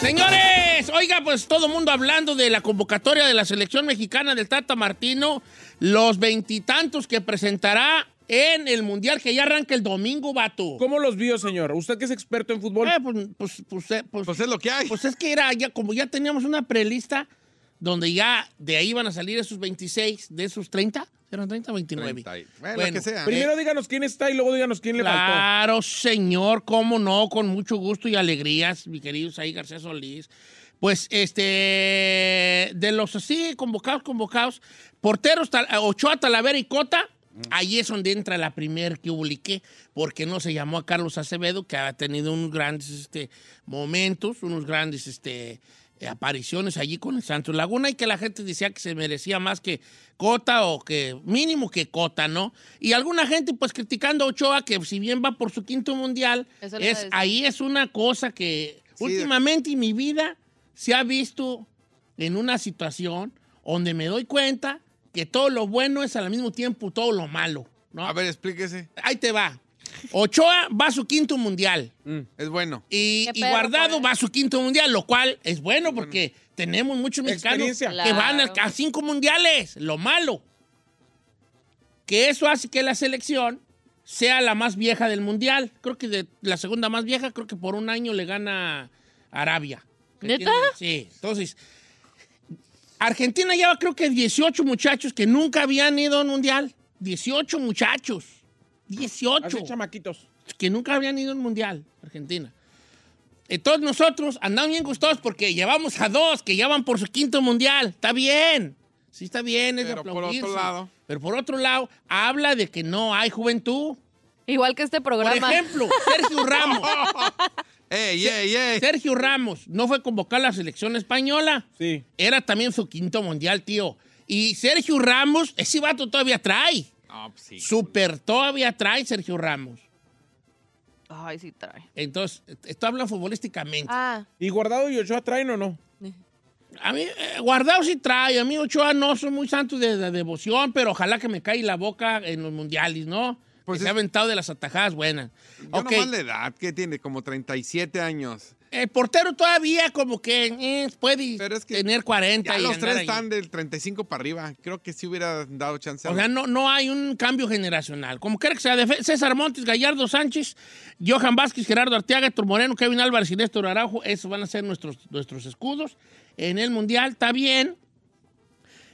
Señores, oiga, pues todo el mundo hablando de la convocatoria de la selección mexicana del Tata Martino, los veintitantos que presentará en el Mundial que ya arranca el domingo, vato. ¿Cómo los vio, señor? Usted que es experto en fútbol. Eh, pues, pues, pues, eh, pues- Pues es lo que hay. pues es que era ya, como ya teníamos una prelista donde ya de ahí van a salir esos 26, de esos 30, ¿eran 30 o 29? 30 y- bueno, Bueno, que sea. Primero díganos quién está y luego díganos quién le faltó. Claro, señor, cómo no, con mucho gusto y alegrías, mi querido Saí García Solís. Pues, este, de los así convocados, convocados, porteros, Tal- Ochoa, Talavera y Cota, ahí es donde entra la primer que publiqué, porque no se llamó a Carlos Acevedo, que ha tenido unos grandes este, momentos, unos grandes este, eh, apariciones allí con el Santos Laguna y que la gente decía que se merecía más que Cota o que mínimo que Cota, ¿no? Y alguna gente pues criticando a Ochoa que si bien va por su quinto mundial, es, ahí es una cosa que Sí, últimamente en mi vida se ha visto en una situación donde me doy cuenta que todo lo bueno es al mismo tiempo todo lo malo, ¿no? A ver, explíquese. Ahí te va. Ochoa va a su quinto mundial. Es bueno. Y, Guardado va a su quinto mundial, lo cual es bueno porque tenemos muchos mexicanos que van a, Claro. a cinco mundiales. Lo malo, que eso hace que la selección sea la más vieja del mundial. Creo que de la segunda más vieja, creo que por un año le gana Arabia. ¿Neta? sí. Entonces, Argentina lleva creo que 18 muchachos que nunca habían ido a un mundial. 18 muchachos. 18 Así chamaquitos. que nunca habían ido al mundial, Argentina. Entonces nosotros andamos bien gustosos porque llevamos a dos que ya van por su quinto mundial. Está bien. Sí, está bien. Es de Pero por otro lado. Pero por otro lado, habla de que no hay juventud. Igual que este Por programa. ejemplo, Sergio Ramos. ¡Ey, ey, ey! Sergio Ramos no fue convocado a la selección española. Sí. Era también su quinto mundial, tío. Y Sergio Ramos, ese vato todavía trae. Ah, pues sí. Super todavía trae Sergio Ramos. Ay, sí trae. Entonces, esto habla futbolísticamente. Ah, ¿Y Guardado y Ochoa traen o no? A mí, eh, Guardado sí trae. A mí, Ochoa, no soy muy santo de, de devoción, pero ojalá que me caiga la boca en los mundiales, ¿no? Pues que se ha aventado de las atajadas buenas. Yo Ok. nomás la edad que tiene, como 37 años. El portero todavía como que eh, puede Pero es que tener 40 Ya y los tres ahí. están del 35 para arriba. Creo que sí hubiera dado chance. a O sea, no, no hay un cambio generacional. Como quiera que sea, César Montes, Gallardo Sánchez, Johan Vázquez, Gerardo Arteaga, Héctor Moreno, Kevin Álvarez y Néstor Araujo, esos van a ser nuestros, nuestros escudos. En el Mundial está bien.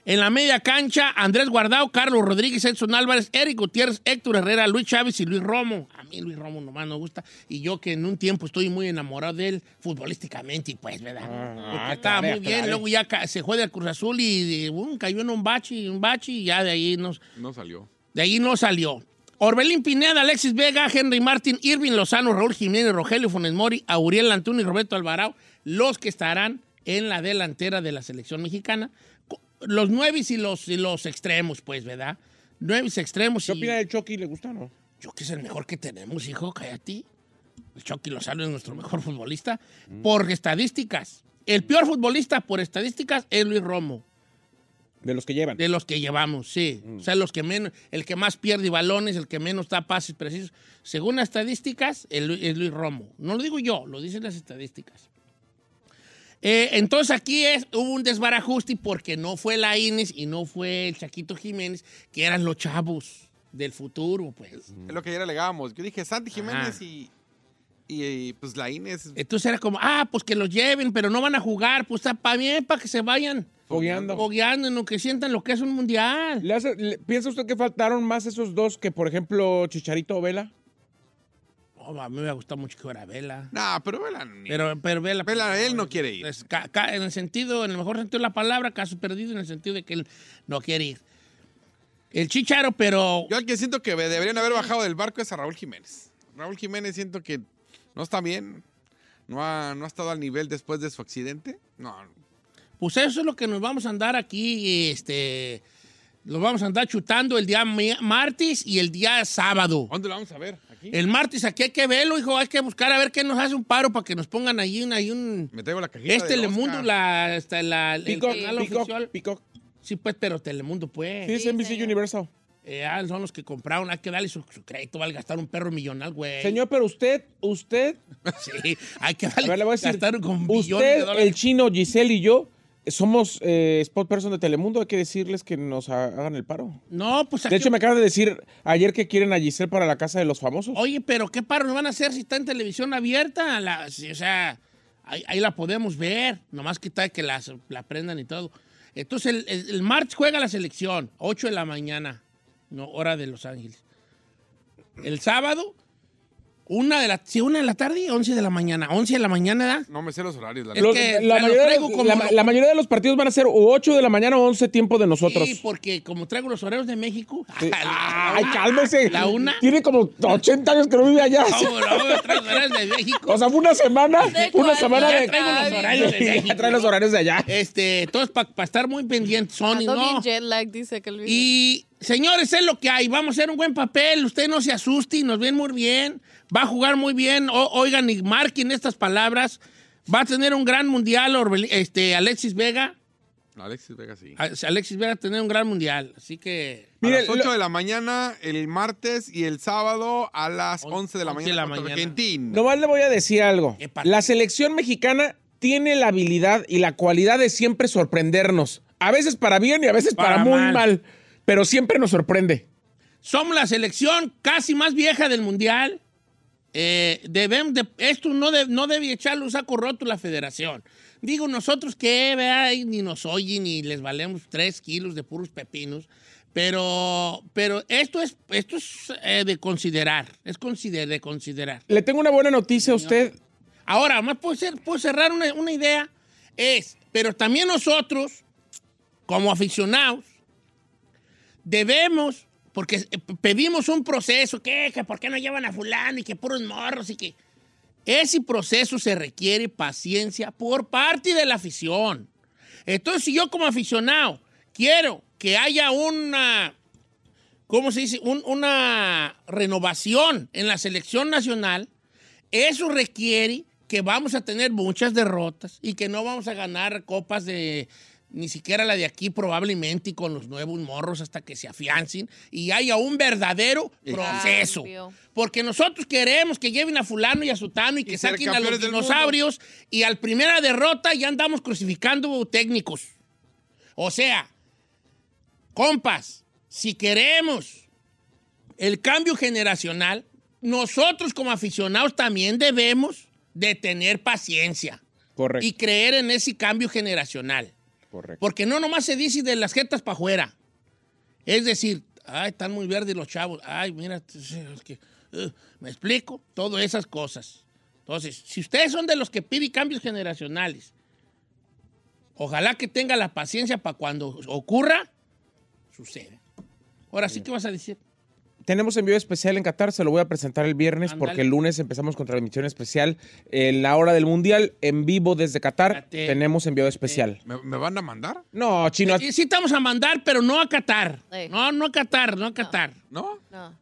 En la media cancha, Andrés Guardado, Carlos Rodríguez, Edson Álvarez, Eric Gutiérrez, Héctor Herrera, Luis Chávez y Luis Romo. A mí Luis Romo nomás me gusta. Y yo que en un tiempo estoy muy enamorado de él futbolísticamente, y pues, ¿verdad? Porque estaba muy bien. Luego ya se fue del Cruz Azul y um, cayó en un bache, un bache y ya de ahí nos, No salió. de ahí no salió. Orbelín Pineda, Alexis Vega, Henry Martín, Irving Lozano, Raúl Jiménez, Rogelio Funes Mori, Auriel Antún y Roberto Alvarado, los que estarán en la delantera de la selección mexicana. Los nueve y los, y los extremos, pues, ¿verdad? Nueve extremos ¿Qué y... opina del Chucky? ¿Le gusta o no? Que es el mejor que tenemos, hijo, cállate. El Chucky Lozano es nuestro mejor futbolista por estadísticas. El peor futbolista por estadísticas es Luis Romo. De los que llevan. De los que llevamos, sí. O sea, los que menos, el que más pierde balones, el que menos da pases precisos. Según las estadísticas, el, es Luis Romo. No lo digo yo, lo dicen las estadísticas. Eh, entonces aquí es, hubo un desbarajuste porque no fue la Inés y no fue el Chaquito Jiménez, que eran los chavos del futuro, pues. Es lo que ayer alegábamos. Yo dije Santi Jiménez y. Y, y, pues la Inés. Entonces era como, ah, pues que los lleven, pero no van a jugar, pues está para bien, para que se vayan Fogueando. fogueando en lo que sientan lo que es un mundial. ¿Le hace- le- ¿Piensa usted que faltaron más esos dos que, por ejemplo, Chicharito o Vela? Oh, a mí me gusta mucho que fuera Vela. No, pero Vela. ni- Pero, pero Vela. Vela, él no quiere ir. es ca- ca- en el sentido, en el mejor sentido de la palabra, caso perdido, en el sentido de que él no quiere ir. El Chicharo, pero. Yo al que siento que deberían haber bajado del barco es a Raúl Jiménez. Raúl Jiménez siento que no está bien. No ha, no ha estado al nivel después de su accidente. No. Pues eso es lo que nos vamos a andar aquí, este. Los vamos a andar chutando el día martes y el día sábado. ¿Dónde lo vamos a ver? ¿Aquí? El martes aquí hay que verlo, hijo. Hay que buscar a ver qué nos hace un paro para que nos pongan ahí un. Ahí un Me traigo la cajita es Telemundo, la, esta, la, el Peacock, canal Peacock, oficial. Peacock. Sí, pues, pero Telemundo, pues. Sí, es NBC Universal. Eh, ah, son los que compraron. Hay que darle su, su crédito. Vale gastar un perro millonal, güey. Señor, pero usted, usted, Sí, hay que a darle ver, le voy a decir, gastar con billones de usted, dólares. el chino, Giselle y yo somos eh, spot person de Telemundo. Hay que decirles que nos ha- hagan el paro. No, pues De aquí- hecho, me acaba de decir ayer que quieren a Giselle para la casa de los famosos. Oye, pero ¿qué paro nos van a hacer si está en televisión abierta? La- si- o sea, ahí, ahí la podemos ver. Nomás que tal que las- la prendan y todo. Entonces, el, el- el martes juega la selección, 8 de la mañana, no, hora de Los Ángeles. El sábado, una de la, sí, una de la tarde, 11 de la mañana. 11 de la mañana, ¿da? No me sé los horarios. La Es Los- que la, mayoría de, los- como la- lo- la mayoría de los partidos van a ser o 8 de la mañana o 11 tiempo de nosotros. Sí, porque como traigo los horarios de México. Sí. Ay, cálmese. La una. Tiene como 80 años que no vive allá. ¿Cómo no? Traigo los horarios de México. O sea, fue una semana. ¿De Una semana Ya de. traigo los horarios de Ya México. trae los horarios de allá. Este, entonces, para estar muy pendiente, Sony, ¿no? jet lag, dice que el video. Y, señores, es lo que hay. Vamos a hacer un buen papel. Usted no se asuste y nos ven muy bien. Va a jugar muy bien. O- oigan y marquen estas palabras. Va a tener un gran mundial, Orbel- este, Alexis Vega. Alexis Vega, sí. A- Alexis Vega va a tener un gran mundial. Así que... A Mire, las 8 lo- de la mañana el martes y el sábado a las On- 11 de la 11 de mañana. mañana. Argentina. Nomás le voy a decir algo. La selección mexicana tiene la habilidad y la cualidad de siempre sorprendernos. A veces para bien y a veces para, Para muy mal. mal. Pero siempre nos sorprende. Somos la selección casi más vieja del mundial. Eh, de- esto no, de- no debe echarle un saco roto la federación. Digo, nosotros que vea, y ni nos oyen ni les valemos tres kilos de puros pepinos. Pero, pero esto es, esto es eh, de considerar. Es consider- de considerar. Le tengo una buena noticia a usted. Ahora, más puedo, ser, puedo cerrar una, una idea. Es, pero también nosotros, como aficionados, debemos, porque eh, pedimos un proceso, que, que por qué no llevan a fulano y que puros morros y que... Ese proceso se requiere paciencia por parte de la afición. Entonces, si yo como aficionado quiero que haya una, ¿cómo se dice? Un- una renovación en la selección nacional, eso requiere que vamos a tener muchas derrotas y que no vamos a ganar copas de ni siquiera la de aquí probablemente y con los nuevos morros hasta que se afiancen y haya un verdadero proceso. Porque nosotros queremos que lleven a fulano y a sutano y que ser saquen a los dinosaurios y al primera derrota ya andamos crucificando técnicos. O sea, compas, si queremos el cambio generacional, nosotros como aficionados también debemos de tener paciencia Correcto. y creer en ese cambio generacional. Correcto. Porque no nomás se dice de las jetas para afuera. Es decir, ay, están muy verdes los chavos. Ay, mira, es que, uh, me explico, todas esas cosas. Entonces, si ustedes son de los que piden cambios generacionales, ojalá que tenga la paciencia para cuando ocurra, suceda. Ahora sí, ¿qué vas a decir? Tenemos envío especial en Qatar, se lo voy a presentar el viernes porque el lunes empezamos con transmisión especial. En la hora del Mundial, en vivo desde Qatar, tenemos envío especial. ¿Me, me van a mandar? No, chino, Sí, sí estamos a mandar, pero no a Qatar. Sí. No, no a Qatar, no a Qatar. ¿No? No.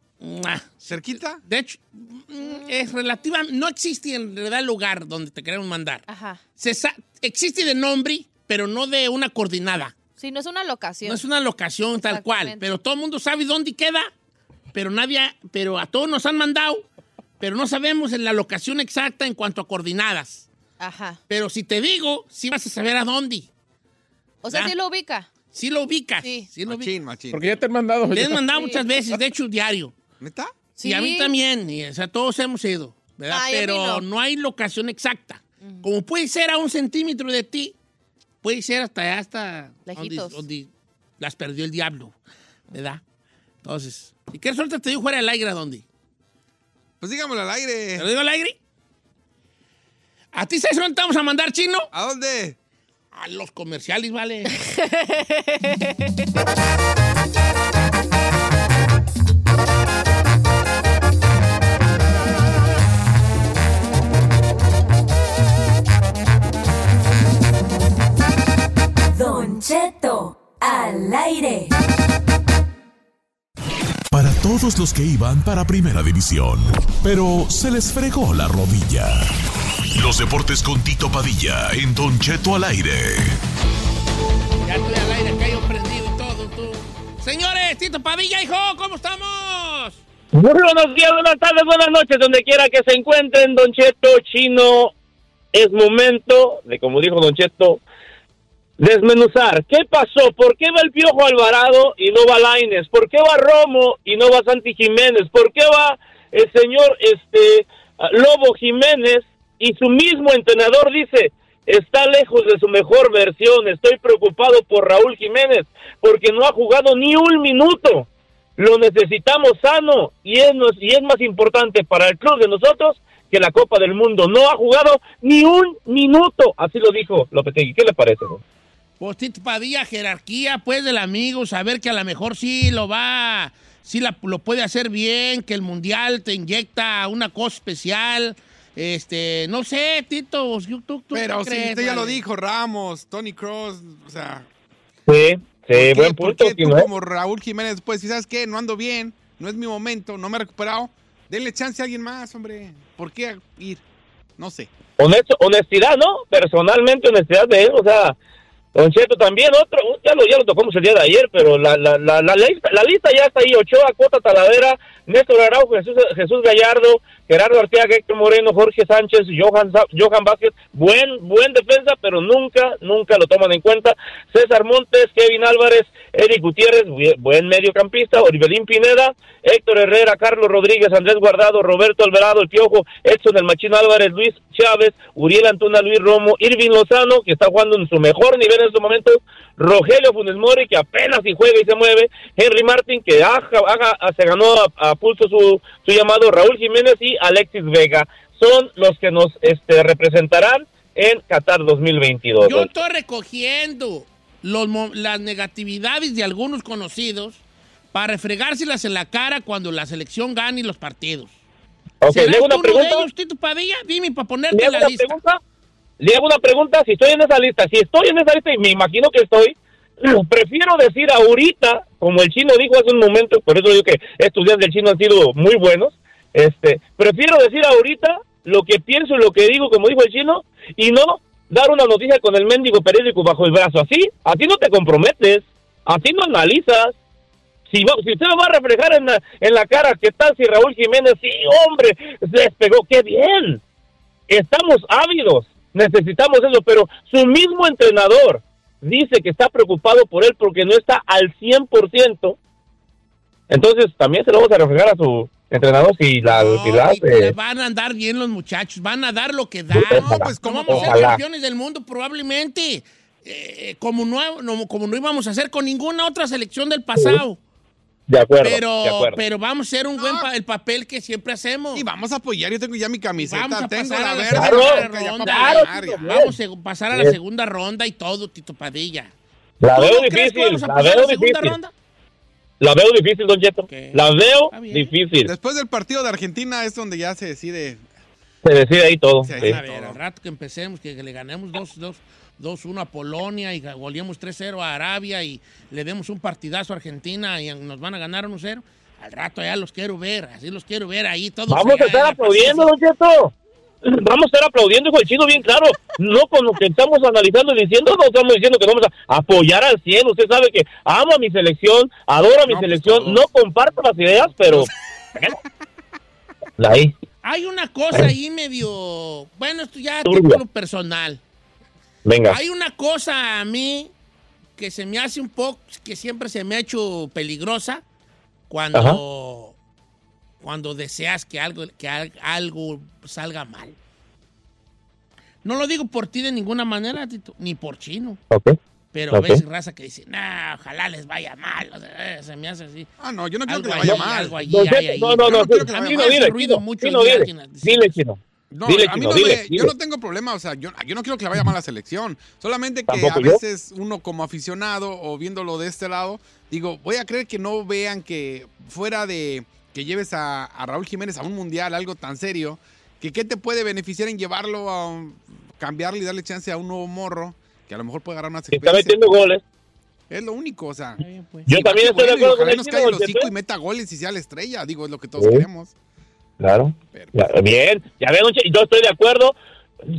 ¿Cerquita? De hecho, mm, es relativa, no existe en realidad lugar donde te queremos mandar. Ajá. Se sa- existe de nombre, pero no de una coordinada. Sí, no es una locación. No es una locación tal cual, pero todo el mundo sabe dónde queda, pero nadie, pero a todos nos han mandado, pero no sabemos en la locación exacta en cuanto a coordinadas. Ajá. Pero si te digo, sí vas a saber a dónde. O sea, ¿Ya? sí lo ubica. Sí lo ubicas. Sí. Sí lo ubicas. Machín, machín. porque ya te han mandado. Le he mandado Sí. muchas veces, de hecho, diario. ¿Neta? Sí. a mí Sí. también, y, o sea, todos hemos ido. ¿verdad? Ay, Pero no. no. hay locación exacta. Como puede ser a un centímetro de ti, puede ser hasta allá, hasta donde, Lejitos. donde las perdió el diablo, ¿verdad? Entonces, ¿y qué suerte te dio fuera del aire a dónde? Pues dígamelo al ¿Te aire. lo digo al aire? ¿A ti sabes dónde te vamos a mandar, chino? ¿A dónde? A los comerciales, vale. Don Cheto, al aire. Todos los que iban para Primera División, pero se les fregó la rodilla. Los deportes con Tito Padilla en Don Cheto al aire. Ya estoy al aire, acá yo prendido y todo, tú. Señores, Tito Padilla, hijo, ¿cómo estamos? Muy buenos días, buenas tardes, buenas noches, donde quiera que se encuentren, Don Cheto, Chino. Es momento de, como dijo Don Cheto, desmenuzar. ¿Qué pasó? ¿Por qué va el Piojo Alvarado y no va Laines? ¿Por qué va Romo y no va Santi Jiménez? ¿Por qué va el señor este Lobo Jiménez y su mismo entrenador dice, está lejos de su mejor versión, estoy preocupado por Raúl Jiménez porque no ha jugado ni un minuto? Lo necesitamos sano y es, y es más importante para el club de nosotros que la Copa del Mundo. No ha jugado ni un minuto, así lo dijo Lopetegui. ¿Qué le parece? no? Pues Tito Padilla, jerarquía, pues, del amigo, saber que a lo mejor sí lo va, sí la- lo puede hacer bien, que el mundial te inyecta una cosa especial. Este, no sé, Tito, ¿tú, tú, tú Pero qué si crees, usted ya lo dijo, Ramos, Tony Cross, o sea... Sí, sí, ¿por qué- buen punto. qué tú como Raúl Jiménez, pues, si sabes qué, no ando bien, no es mi momento, no me he recuperado, denle chance a alguien más, hombre. ¿Por qué ir? No sé. Honestidad, ¿no? Personalmente, honestidad de él, o sea, Don Cheto también, otro, ya lo, ya lo tocamos el día de ayer, pero la, la, la, la, lista, ya está ahí, Ochoa, Cota, Talavera, Néstor Araujo, Jesús, Jesús Gallardo, Gerardo Arteaga, Héctor Moreno, Jorge Sánchez, Johan, Johan Vázquez, buen, buen defensa, pero nunca, nunca lo toman en cuenta, César Montes, Kevin Álvarez, Eric Gutiérrez, buen- mediocampista, Oribelín Pineda, Héctor Herrera, Carlos Rodríguez, Andrés Guardado, Roberto Alvarado, El Piojo, Edson El Machín Álvarez, Luis Chávez, Uriel Antuna, Luis Romo, Irving Lozano, que está jugando en su mejor nivel en este momento, Rogelio Funes Mori, que apenas si juega y se mueve, Henry Martin, que se ganó a, a pulso su, llamado, Raúl Jiménez y Alexis Vega. Son los que nos este, representarán en Qatar 2022. Yo estoy recogiendo los las negatividades de algunos conocidos para refregárselas en la cara cuando la selección gane los partidos. Ok, ¿Serás le hago una pregunta. ellos, Tito Padilla? Dime para Le ponerte en hago la una lista. pregunta. Le hago una pregunta. Si estoy en esa lista, si estoy en esa lista y me imagino que estoy, prefiero decir ahorita, como el chino dijo hace un momento, por eso digo que días del chino han sido muy buenos. Este, prefiero decir ahorita lo que pienso y lo que digo, como dijo el chino, y no dar una noticia con el mendigo periódico bajo el brazo. Así, así no te comprometes, así no analizas. Si, va- si usted me va a reflejar en la, en la cara, ¿qué tal si Raúl Jiménez, sí, hombre, se despegó? ¡Qué bien! Estamos ávidos, necesitamos eso, pero su mismo entrenador dice que está preocupado por él porque no está al 100%. Entonces también se lo vamos a reflejar a su entrenador si la... No, si la hace. van a andar bien los muchachos, van a dar lo que dan. Ojalá. pues ¿cómo? no vamos a ser campeones del mundo probablemente, eh, como, no, no- como no íbamos a hacer con ninguna otra selección del pasado. De acuerdo, Pero, de acuerdo. pero vamos a hacer un buen pa- el papel que siempre hacemos. Y vamos a apoyar, yo tengo ya mi camiseta, Vamos a tengo pasar la a la verde, ronda. Claro, Tito. Vamos a pasar a la segunda ronda y todo, Tito Padilla. la ¿Tú veo difícil, la veo la difícil. ronda? La veo difícil, Don. Ok. La veo difícil. Después del partido de Argentina es donde ya se decide. Se decide ahí todo. Sí, sí. A ver, al rato que empecemos, que le ganemos 2-2. 2-1 a Polonia y goleemos 3-0 a Arabia y le demos un partidazo a Argentina y nos van a ganar 1-0. Al rato ya los quiero ver, así los quiero ver ahí todos. Vamos a estar en la aplaudiendo, Don Cheto. Vamos a estar aplaudiendo con el chino bien claro. No con lo que estamos analizando y diciendo, no estamos diciendo que vamos a apoyar al 100. Usted sabe que amo a mi selección, adoro a mi No, pues, selección, no comparto las ideas, pero... Ahí. Hay una cosa ahí medio. Bueno, esto ya Turbia. título personal. Venga. Hay una cosa a mí que se me hace un poco, que siempre se me ha hecho peligrosa cuando cuando deseas que algo, que al- algo salga mal. No lo digo por ti de ninguna manera, Tito, ni por chino. Ok. Pero veces raza que dice, nah, ojalá les vaya mal. o sea, eh, se me hace así. Ah, no, yo no quiero Algo que le ahí, vaya mal. algo hay no, no, no, no Chino. No, Dile, a mí no dile, me- yo no tengo problema, o sea, yo, yo no quiero que le vaya mal a la selección. Solamente que a yo. veces uno como aficionado o viéndolo de este lado, digo, voy a creer que no vean que fuera de que lleves a, a Raúl Jiménez a un mundial, algo tan serio, que qué te puede beneficiar en llevarlo a un- cambiarle y darle chance a un nuevo morro que a lo mejor puede agarrar más Que está experiencia. metiendo goles. Es lo único, o sea. pues. Yo también estoy de bueno, acuerdo con el nos caiga el hocico y meta goles y sea la estrella, digo, es lo que todos queremos. Claro. Ya, bien, ya ven, yo estoy de acuerdo.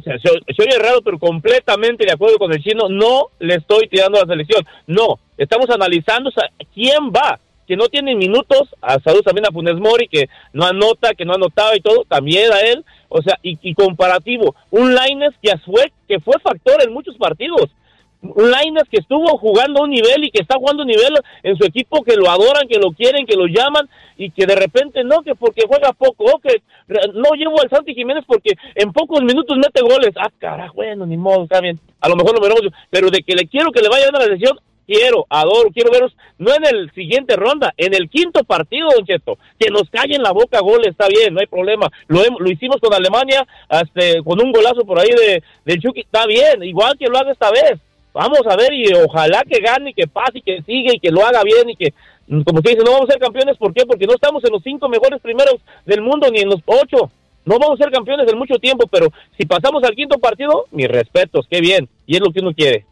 Se, se- oye raro, pero completamente de acuerdo con el chino. No le estoy tirando a la selección. No, estamos analizando o sea, quién va. Que no tiene minutos, a salud también a Funes Mori, que no anota, que no anotaba y todo, también a él. O sea, y, y comparativo, un Laines que fue, que fue factor en muchos partidos. Un Lainez que estuvo jugando a un nivel y que está jugando a un nivel en su equipo que lo adoran, que lo quieren, que lo llaman y que de repente no, que porque juega poco, que no llevo al Santi Jiménez porque en pocos minutos mete goles. Ah, carajo, bueno, ni modo, está bien. A lo mejor lo veremos, pero de que le quiero que le vaya a la selección, quiero, adoro, quiero veros, no en el siguiente ronda, en el quinto partido, Don Cheto, que nos callen la boca goles, está bien, no hay problema. Lo, lo hicimos con Alemania, este, con un golazo por ahí de, del Chucky, está bien, igual que lo haga esta vez. Vamos a ver y ojalá que gane y que pase y que siga y que lo haga bien y que, como se dice, no vamos a ser campeones, ¿por qué? Porque no estamos en los cinco mejores primeros del mundo ni en los ocho. No vamos a ser campeones en mucho tiempo, pero si pasamos al quinto partido, mis respetos, qué bien. Y es lo que uno quiere.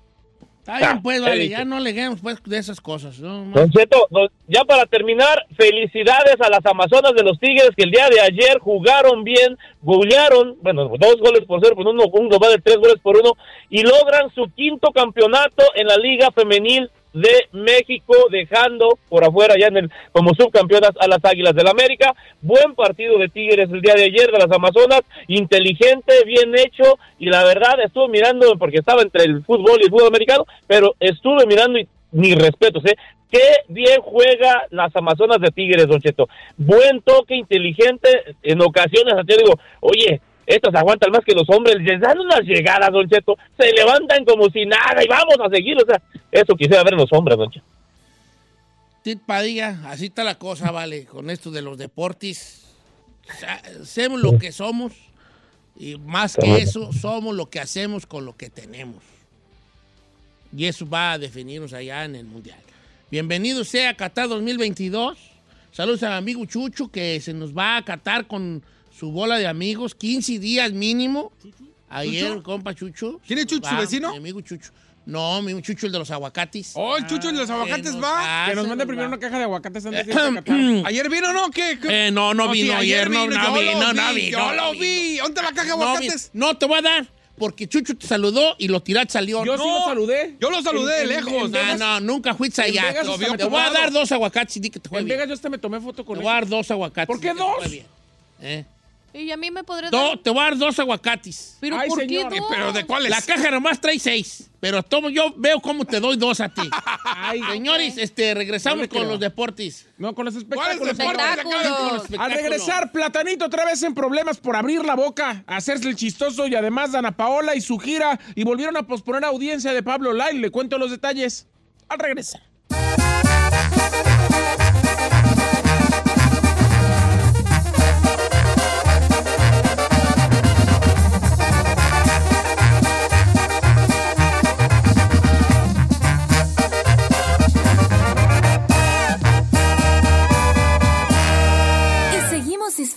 Está bien, Ah, pues, vale, ya no leguemos pues de esas cosas. ¿no? Don Cheto, don- ya para terminar, felicidades a las Amazonas de los Tigres que el día de ayer jugaron bien, golearon, bueno, dos goles por cero, por uno, un global de tres goles por uno, y logran su quinto campeonato en la Liga Femenil de México, dejando por afuera ya en el, como subcampeonas a las Águilas del América. Buen partido de Tigres el día de ayer de las Amazonas, inteligente, bien hecho, y la verdad estuve mirando, porque estaba entre el fútbol y el fútbol americano, pero estuve mirando y mis respetos, ¿eh? Qué bien juega las Amazonas de Tigres, Don Cheto. Buen toque, inteligente. En ocasiones, yo digo, oye, estos aguantan más que los hombres. Les dan unas llegadas, Don Cheto. Se levantan como si nada y vamos a seguir. O sea, eso quisiera ver en los hombres, Don Cheto. Tit Padilla, así está la cosa, vale, con esto de los deportes. Sa- Hacemos lo que somos y más que eso, somos lo que hacemos con lo que tenemos. Y eso va a definirnos allá en el Mundial. Bienvenido sea a Qatar 2022. Saludos al amigo Chucho que se nos va a Qatar con su bola de amigos, 15 días mínimo. Ayer, compa Chucho. ¿Quién es Chucho, su vecino? Mi amigo Chucho. No, mi Chucho, el de los aguacatis. Oh, el Chucho de los aguacates nos va. Que nos mande primero va. una caja de aguacates antes de. ¿Ayer vino o no? ¿Qué? qué? Eh, no, no sí, vino ayer, no, no vino, no vi, vino, Yo lo vi. ¿Dónde la caja de aguacates? no, te voy a dar, porque Chucho te saludó y lo tirat salió. Yo sí lo saludé. Yo lo saludé de lejos. en No, no, nunca fuiste allá. Vegas Te te voy a dar dos aguacates y di que te fue En. Vegas yo hasta me tomé foto con Te él. voy a dar dos aguacates. ¿Por qué te dos? bien. ¿Eh? Y a mí me podría Do- dar. te voy a dar dos aguacates. Pero Ay, ¿por señor. qué dos? ¿Pero de cuáles? La caja nomás trae seis, pero tomo, yo veo cómo te doy dos a ti. Ay, Señores, este, regresamos con los deportes. No, con los ¿Cuáles espectáculos. Al regresar, Platanito otra vez en problemas por abrir la boca, hacerse el chistoso y además Dana Paola y su gira y volvieron a posponer audiencia de Pablo Lai. Le cuento los detalles al regresar.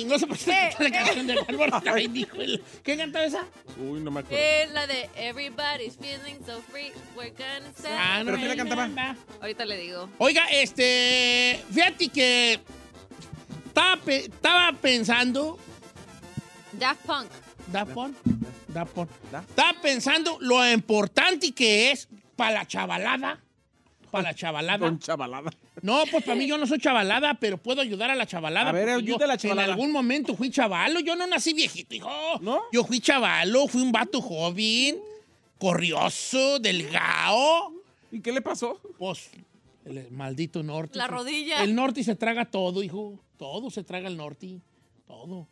time! No sé por qué la canción de One more time, dijo él. ¿Qué cantaba esa? Uy, no me acuerdo. Es la de Everybody's feeling so free, we're gonna set Ah, no ¿Pero quién la cantaba? Ahorita le digo. Oiga, este. Fíjate que. Estaba, pe- estaba pensando. Daft Punk. Daft Punk, Daft Punk. Estaba pensando lo importante que es para la chavalada. Para la chavalada. Con chavalada. No, pues para mí yo no soy chavalada, pero puedo ayudar a la chavalada. A ver, ayude a la chavalada. En algún momento fui chavalo. Yo no nací viejito, hijo. ¿No? Yo fui chavalo, fui un vato joven, corrioso, delgado. ¿Y qué le pasó? Pues, el maldito norte. La hijo. rodilla. El norte se traga todo, hijo. Todo se traga el norte. Todo.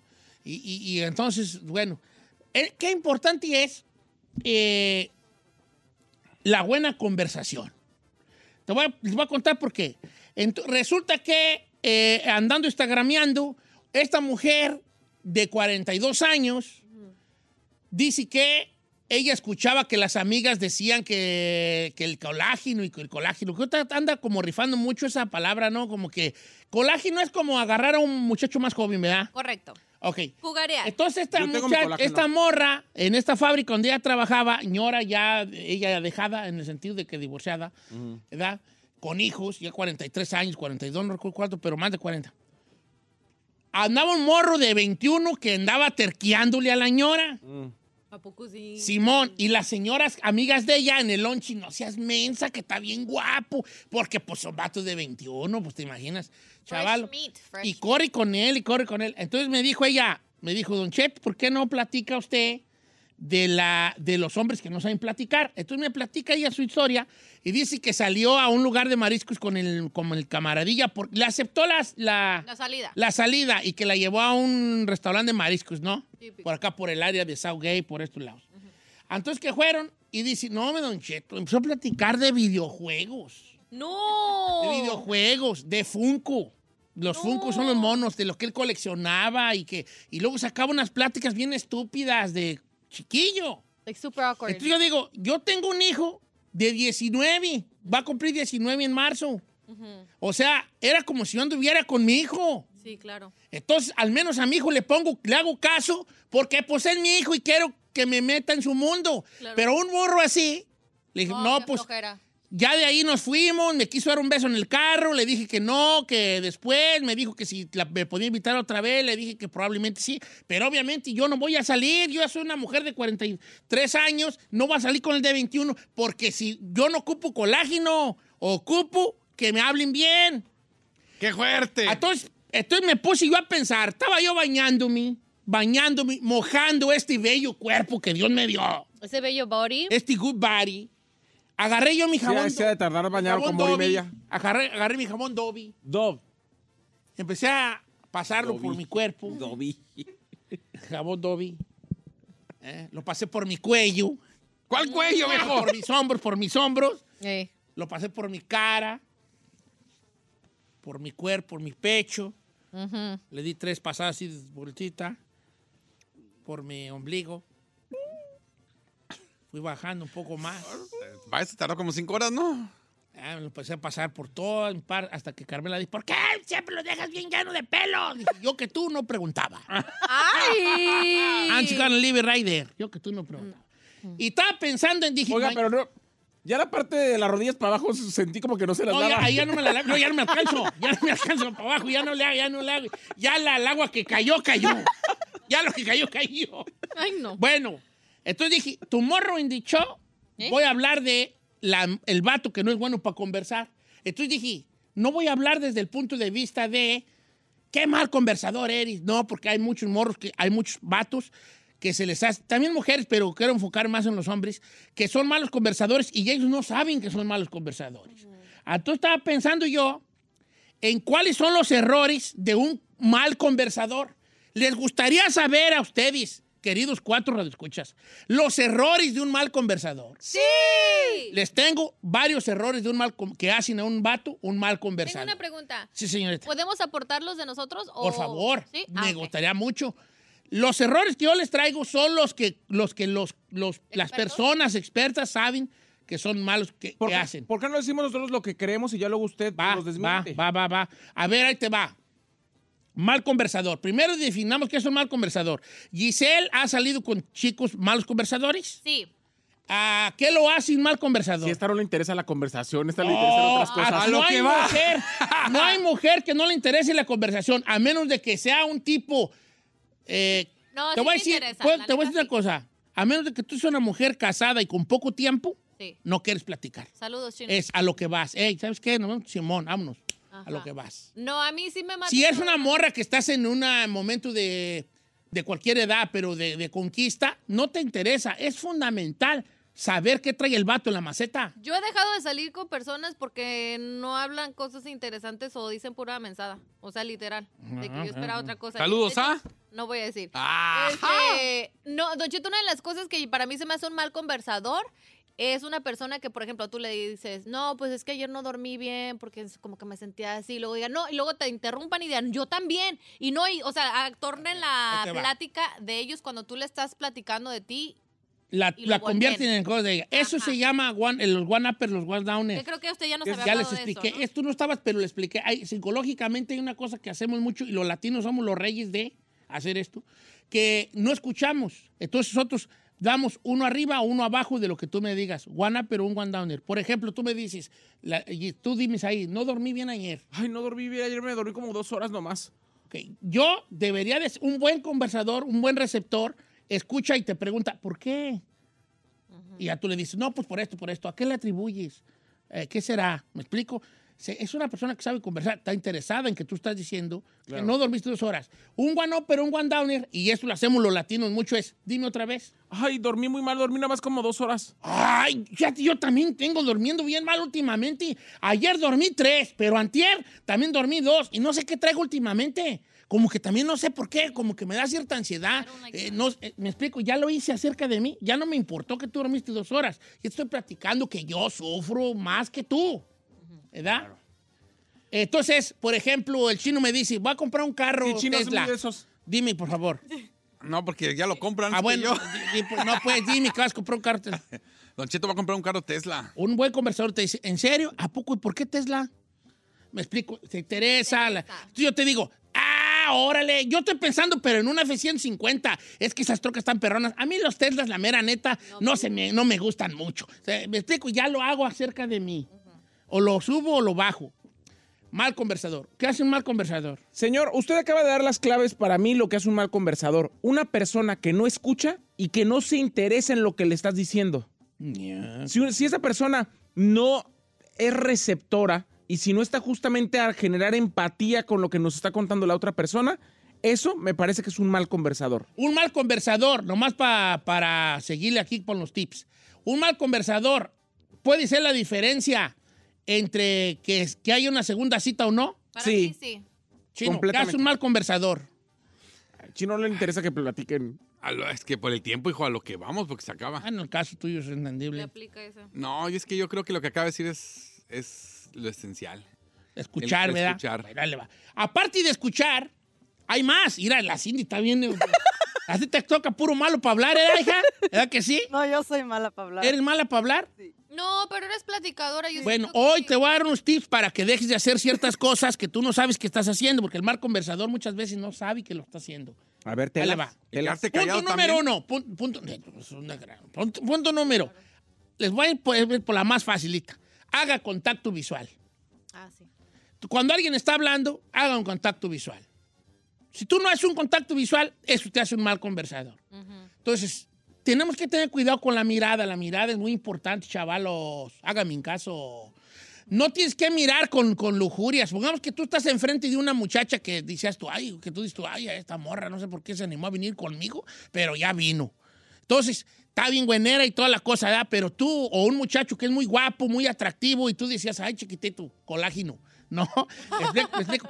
Y, y- y entonces, bueno, qué importante es eh, la buena conversación. Te voy a, les voy a contar por qué. Resulta que eh, andando instagrameando, esta mujer de 42 años dice que ella escuchaba que las amigas decían que, que el colágeno y que el colágeno, que anda como rifando mucho esa palabra, ¿no? Como que colágeno es como agarrar a un muchacho más joven, ¿verdad? Correcto. Ok. Jugarear. Entonces esta, mucha- esta morra en esta fábrica donde ella trabajaba, ñora ya, ella dejada en el sentido de que divorciada, ¿verdad? Con hijos, ya 43 años, 42, no recuerdo cuánto, pero más de 40. Andaba un morro de 21 que andaba terqueándole a la ñora. ¿A poco sí? Simón, y las señoras amigas de ella en el lunch, no seas mensa, que está bien guapo, porque pues son vatos de 21, pues te imaginas, chaval. Fresh meat, fresh Y corre con él, y corre con él. Entonces me dijo ella, me dijo, Don Chet, ¿por qué no platica usted de, la, de los hombres que no saben platicar? Entonces me platica ella su historia y dice que salió a un lugar de mariscos con el, con el camaradilla, por, le aceptó las, la, La salida. la salida y que la llevó a un restaurante de mariscos, ¿no? Típico. Por acá, por el área de Southgate, por estos lados. Entonces que fueron y dice, no, me don Cheto, empezó a platicar de videojuegos. ¡No! De videojuegos, de Funko. Los Funko son los monos de lo que él coleccionaba y que y luego sacaba unas pláticas bien estúpidas de chiquillo. Like super awkward. Entonces yo digo, yo tengo un hijo de 19, va a cumplir 19 en marzo. O sea, era como si yo anduviera con mi hijo. Sí, claro. Entonces, al menos a mi hijo le pongo, le hago caso, porque pues es mi hijo y quiero que me meta en su mundo. Claro. Pero un morro así, le dije, no, pues flojera. Ya de ahí nos fuimos, me quiso dar un beso en el carro, le dije que no, que después, me dijo que si la- me podía invitar otra vez, le dije que probablemente sí, pero obviamente yo no voy a salir, yo ya soy una mujer de 43 años, no voy a salir con el de 21, porque si yo no ocupo colágeno, ocupo que me hablen bien. ¡Qué fuerte! Entonces, entonces me puse yo a pensar, estaba yo bañándome, bañándome, mojando este bello cuerpo que Dios me dio, Ese bello body. este good body. Agarré yo mi Sí, jabón. se ha de tardar jabón como hora y Dobby, media. Agarré, agarré mi jabón Dobby. Dove. Empecé a pasarlo Dobby. por mi cuerpo. Dobby. Jabón Dobby. Eh, Lo pasé por mi cuello. ¿Cuál cuello, viejo? Por mis hombros, por mis hombros. Eh. Lo pasé por mi cara. Por mi cuerpo, por mi pecho. Le di tres pasadas así de vueltita. Por mi ombligo. Fui bajando un poco más. Va, se tardó como cinco horas, ¿no? Ah, me lo empecé a pasar por todo, en par, hasta que Carmela dijo, ¿por qué siempre lo dejas bien lleno de pelo? Dije, yo que tú no preguntaba. ¡Ay! I'm gonna right there. Yo que tú no preguntaba. Y estaba pensando en, dije, Oiga, "Ay, pero no. Ya la parte de las rodillas para abajo sentí como que no se las no, daba. ya, ahí ya no me la no, ya no me alcanzo. Ya no me alcanzo para abajo, ya no le hago, ya no le hago. Ya la, el agua que cayó, cayó. Ya lo que cayó, cayó. Ay, no. Bueno, entonces dije, tu morro in the show, ¿Eh? voy a hablar de la- el vato que no es bueno para conversar. Entonces dije, no voy a hablar desde el punto de vista de qué mal conversador eres. No, porque hay muchos morros, que hay muchos vatos que se les hace, también mujeres, pero quiero enfocar más en los hombres, que son malos conversadores y ellos no saben que son malos conversadores. Entonces estaba pensando yo en cuáles son los errores de un mal conversador. Les gustaría saber a ustedes, queridos cuatro radioescuchas, los errores de un mal conversador. ¡Sí! Les tengo varios errores de un mal que hacen a un vato un mal Tengo conversador. una pregunta. Sí, señorita. ¿Podemos aportarlos de nosotros? O... Por favor, ¿Sí? me Ah, ok. gustaría mucho. Los errores que yo les traigo son los que los que los, los- las personas expertas saben que son malos que, ¿Por que qué, hacen. ¿Por qué no decimos nosotros lo que creemos y ya luego usted Va, los va, desmiente? va, va, va. A ver, ahí te va. Mal conversador. Primero definamos qué es un mal conversador. Giselle ha salido con chicos malos conversadores. Sí. ¿A qué lo hace un mal conversador? Si a esta no le interesa la conversación, a esta le interesan otras cosas. a- no, hay mujer, no hay mujer que no le interese la conversación, a menos de que sea un tipo. eh, No, te sí voy decir, interesa, pues, la te voy a decir una cosa. A menos de que tú seas una mujer casada y con poco tiempo, Sí. no quieres platicar. Saludos, Chino. Es a lo que vas. Ey, ¿sabes qué? Nos vemos, Simón, vámonos. A lo que vas. No, a mí sí me mata. Si es una morra que estás en un momento de, de cualquier edad, pero de, de conquista, no te interesa. Es fundamental saber qué trae el vato en la maceta. Yo he dejado de salir con personas porque no hablan cosas interesantes o dicen pura mensada. O sea, literal. De que yo esperaba otra cosa. Saludos, ¿ah? No voy a decir. Ajá. Este, no, Don Cheto, una de las cosas que para mí se me hace un mal conversador es una persona que, por ejemplo, tú le dices, no, pues es que ayer no dormí bien porque es como que me sentía así. Y luego digan, no, y luego te interrumpan y digan, yo también. Y no, y, o sea, tornen la plática de ellos cuando tú le estás platicando de ti. La, convierten en cosas de ella. Eso se llama one, los one-uppers, los Que one-downers. creo que usted ya nos Ya había les hablado de expliqué. eso, ¿no? Esto no estabas, pero le expliqué. Hay, psicológicamente hay una cosa que hacemos mucho y los latinos somos los reyes de hacer esto, que no escuchamos. Entonces nosotros damos uno arriba o uno abajo de lo que tú me digas. One upper o un one downer. Por ejemplo, tú me dices, la- y tú dimes ahí, no dormí bien ayer. Ay, no dormí bien. Ayer me dormí como dos horas nomás. Ok, Yo debería de ser un buen conversador, un buen receptor, escucha y te pregunta, ¿por qué? Y ya tú le dices, no, pues por esto, por esto. ¿A qué le atribuyes? Eh, ¿Qué será? ¿Me explico? Se- Es una persona que sabe conversar, está interesada en que tú estás diciendo que no dormiste dos horas. Un one upper, un one downer, y eso lo hacemos los latinos mucho, es, dime otra vez. Ay, dormí muy mal. Dormí nada más como dos horas. Ay, fíjate, yo también tengo durmiendo bien mal últimamente. Ayer dormí tres, pero antier también dormí dos. Y no sé qué traigo últimamente. Como que también no sé por qué, como que me da cierta ansiedad. Eh, no, eh, me explico, ya lo hice acerca de mí. Ya no me importó que tú dormiste dos horas. Y estoy platicando que yo sufro más que tú. ¿Verdad? Entonces, por ejemplo, el chino me dice, voy a comprar un carro Sí, chino, es Tesla. esos. Dime, por favor. No, porque ya lo compran. Ah, que bueno, yo. pues, no, pues dime que vas a comprar un carro Tesla. Don Cheto va a comprar un carro Tesla. Un buen conversador te dice, ¿en serio? ¿A poco? ¿Y por qué Tesla? Me explico, te interesa. la- yo te digo, ah, órale, yo estoy pensando, pero en una F-150, es que esas trocas están perronas. A mí los Teslas, la mera neta, no, se me, no me gustan mucho. O sea, me explico, ya lo hago acerca de mí. O lo subo o lo bajo. Mal conversador. ¿Qué hace un mal conversador? Señor, usted acaba de dar las claves para mí lo que es un mal conversador. Una persona que no escucha y que no se interesa en lo que le estás diciendo. Si, si esa persona no es receptora y si no está justamente a generar empatía con lo que nos está contando la otra persona, eso me parece que es un mal conversador. Un mal conversador, nomás pa- para seguirle aquí con los tips. Un mal conversador puede ser la diferencia entre que, que haya una segunda cita o no. Para Sí. mí sí. Chino, ¿qué hace un mal conversador? Al chino no le interesa que platiquen. Lo- es que por el tiempo, hijo, a lo que vamos, porque se acaba. Ah, en el caso tuyo es Le entendible. aplica eso. No, y es que yo creo que lo que acaba de decir es, es lo esencial. Escuchar, El- ¿verdad? escuchar. Bueno, le va. Aparte de escuchar, hay más. Mira, la Cindy está bien. Así te toca puro malo para hablar, ¿eh, hija? ¿Verdad que sí? No, yo soy mala para hablar. ¿Eres mala para hablar? No, pero eres platicadora. Yo Bueno, hoy que- te voy a dar unos tips para que dejes de hacer ciertas cosas que tú no sabes que estás haciendo, porque el mal conversador muchas veces no sabe que lo está haciendo. A ver, te va. Y quedarse callado Punto número también. uno. Punto, punto, gran- punto- punto número. Les voy a ir por, por la más facilita. Haga contacto visual. Ah, sí. Cuando alguien está hablando, haga un contacto visual. Si tú no haces un contacto visual, eso te hace un mal conversador. Entonces, tenemos que tener cuidado con la mirada. La mirada es muy importante, chavalos. Hágame en caso. No tienes que mirar con, con lujurias. Supongamos que tú estás enfrente de una muchacha que dices tú, ay, que tú dices tú, ay, esta morra, no sé por qué se animó a venir conmigo, pero ya vino. Entonces, está bien buenera y toda la cosa, ¿verdad? Pero tú, o un muchacho que es muy guapo, muy atractivo, y tú decías, ay, chiquitito, colágeno. No, me explico, me explico.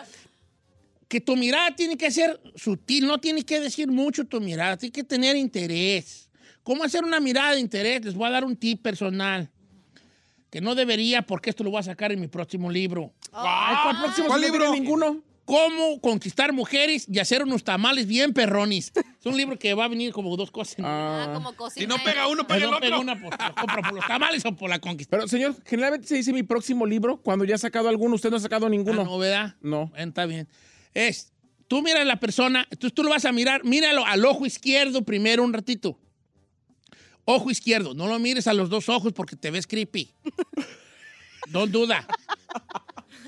Que tu mirada tiene que ser sutil, no tiene que decir mucho tu mirada, tiene que tener interés. ¿Cómo hacer una mirada de interés? Les voy a dar un tip personal. Que no debería, porque esto lo voy a sacar en mi próximo libro. ¿cuál próximo? ¿Cuál Si no libro? ninguno. Cómo conquistar mujeres y hacer unos tamales bien perronis. Es un libro que va a venir como dos cosas. Ah, Ah. como cocina. Si no pega uno, pega el no pega otro. una, pues, lo compro por los tamales o por la conquista. Pero, señor, generalmente se dice mi próximo libro cuando ya ha sacado alguno. Usted no ha sacado Ah, ninguno. no, ¿verdad? No. Bueno, está bien. Es, tú miras a la persona, tú, tú lo vas a mirar, míralo al ojo izquierdo primero un ratito. Ojo izquierdo, no lo mires a los dos ojos porque te ves creepy. No duda.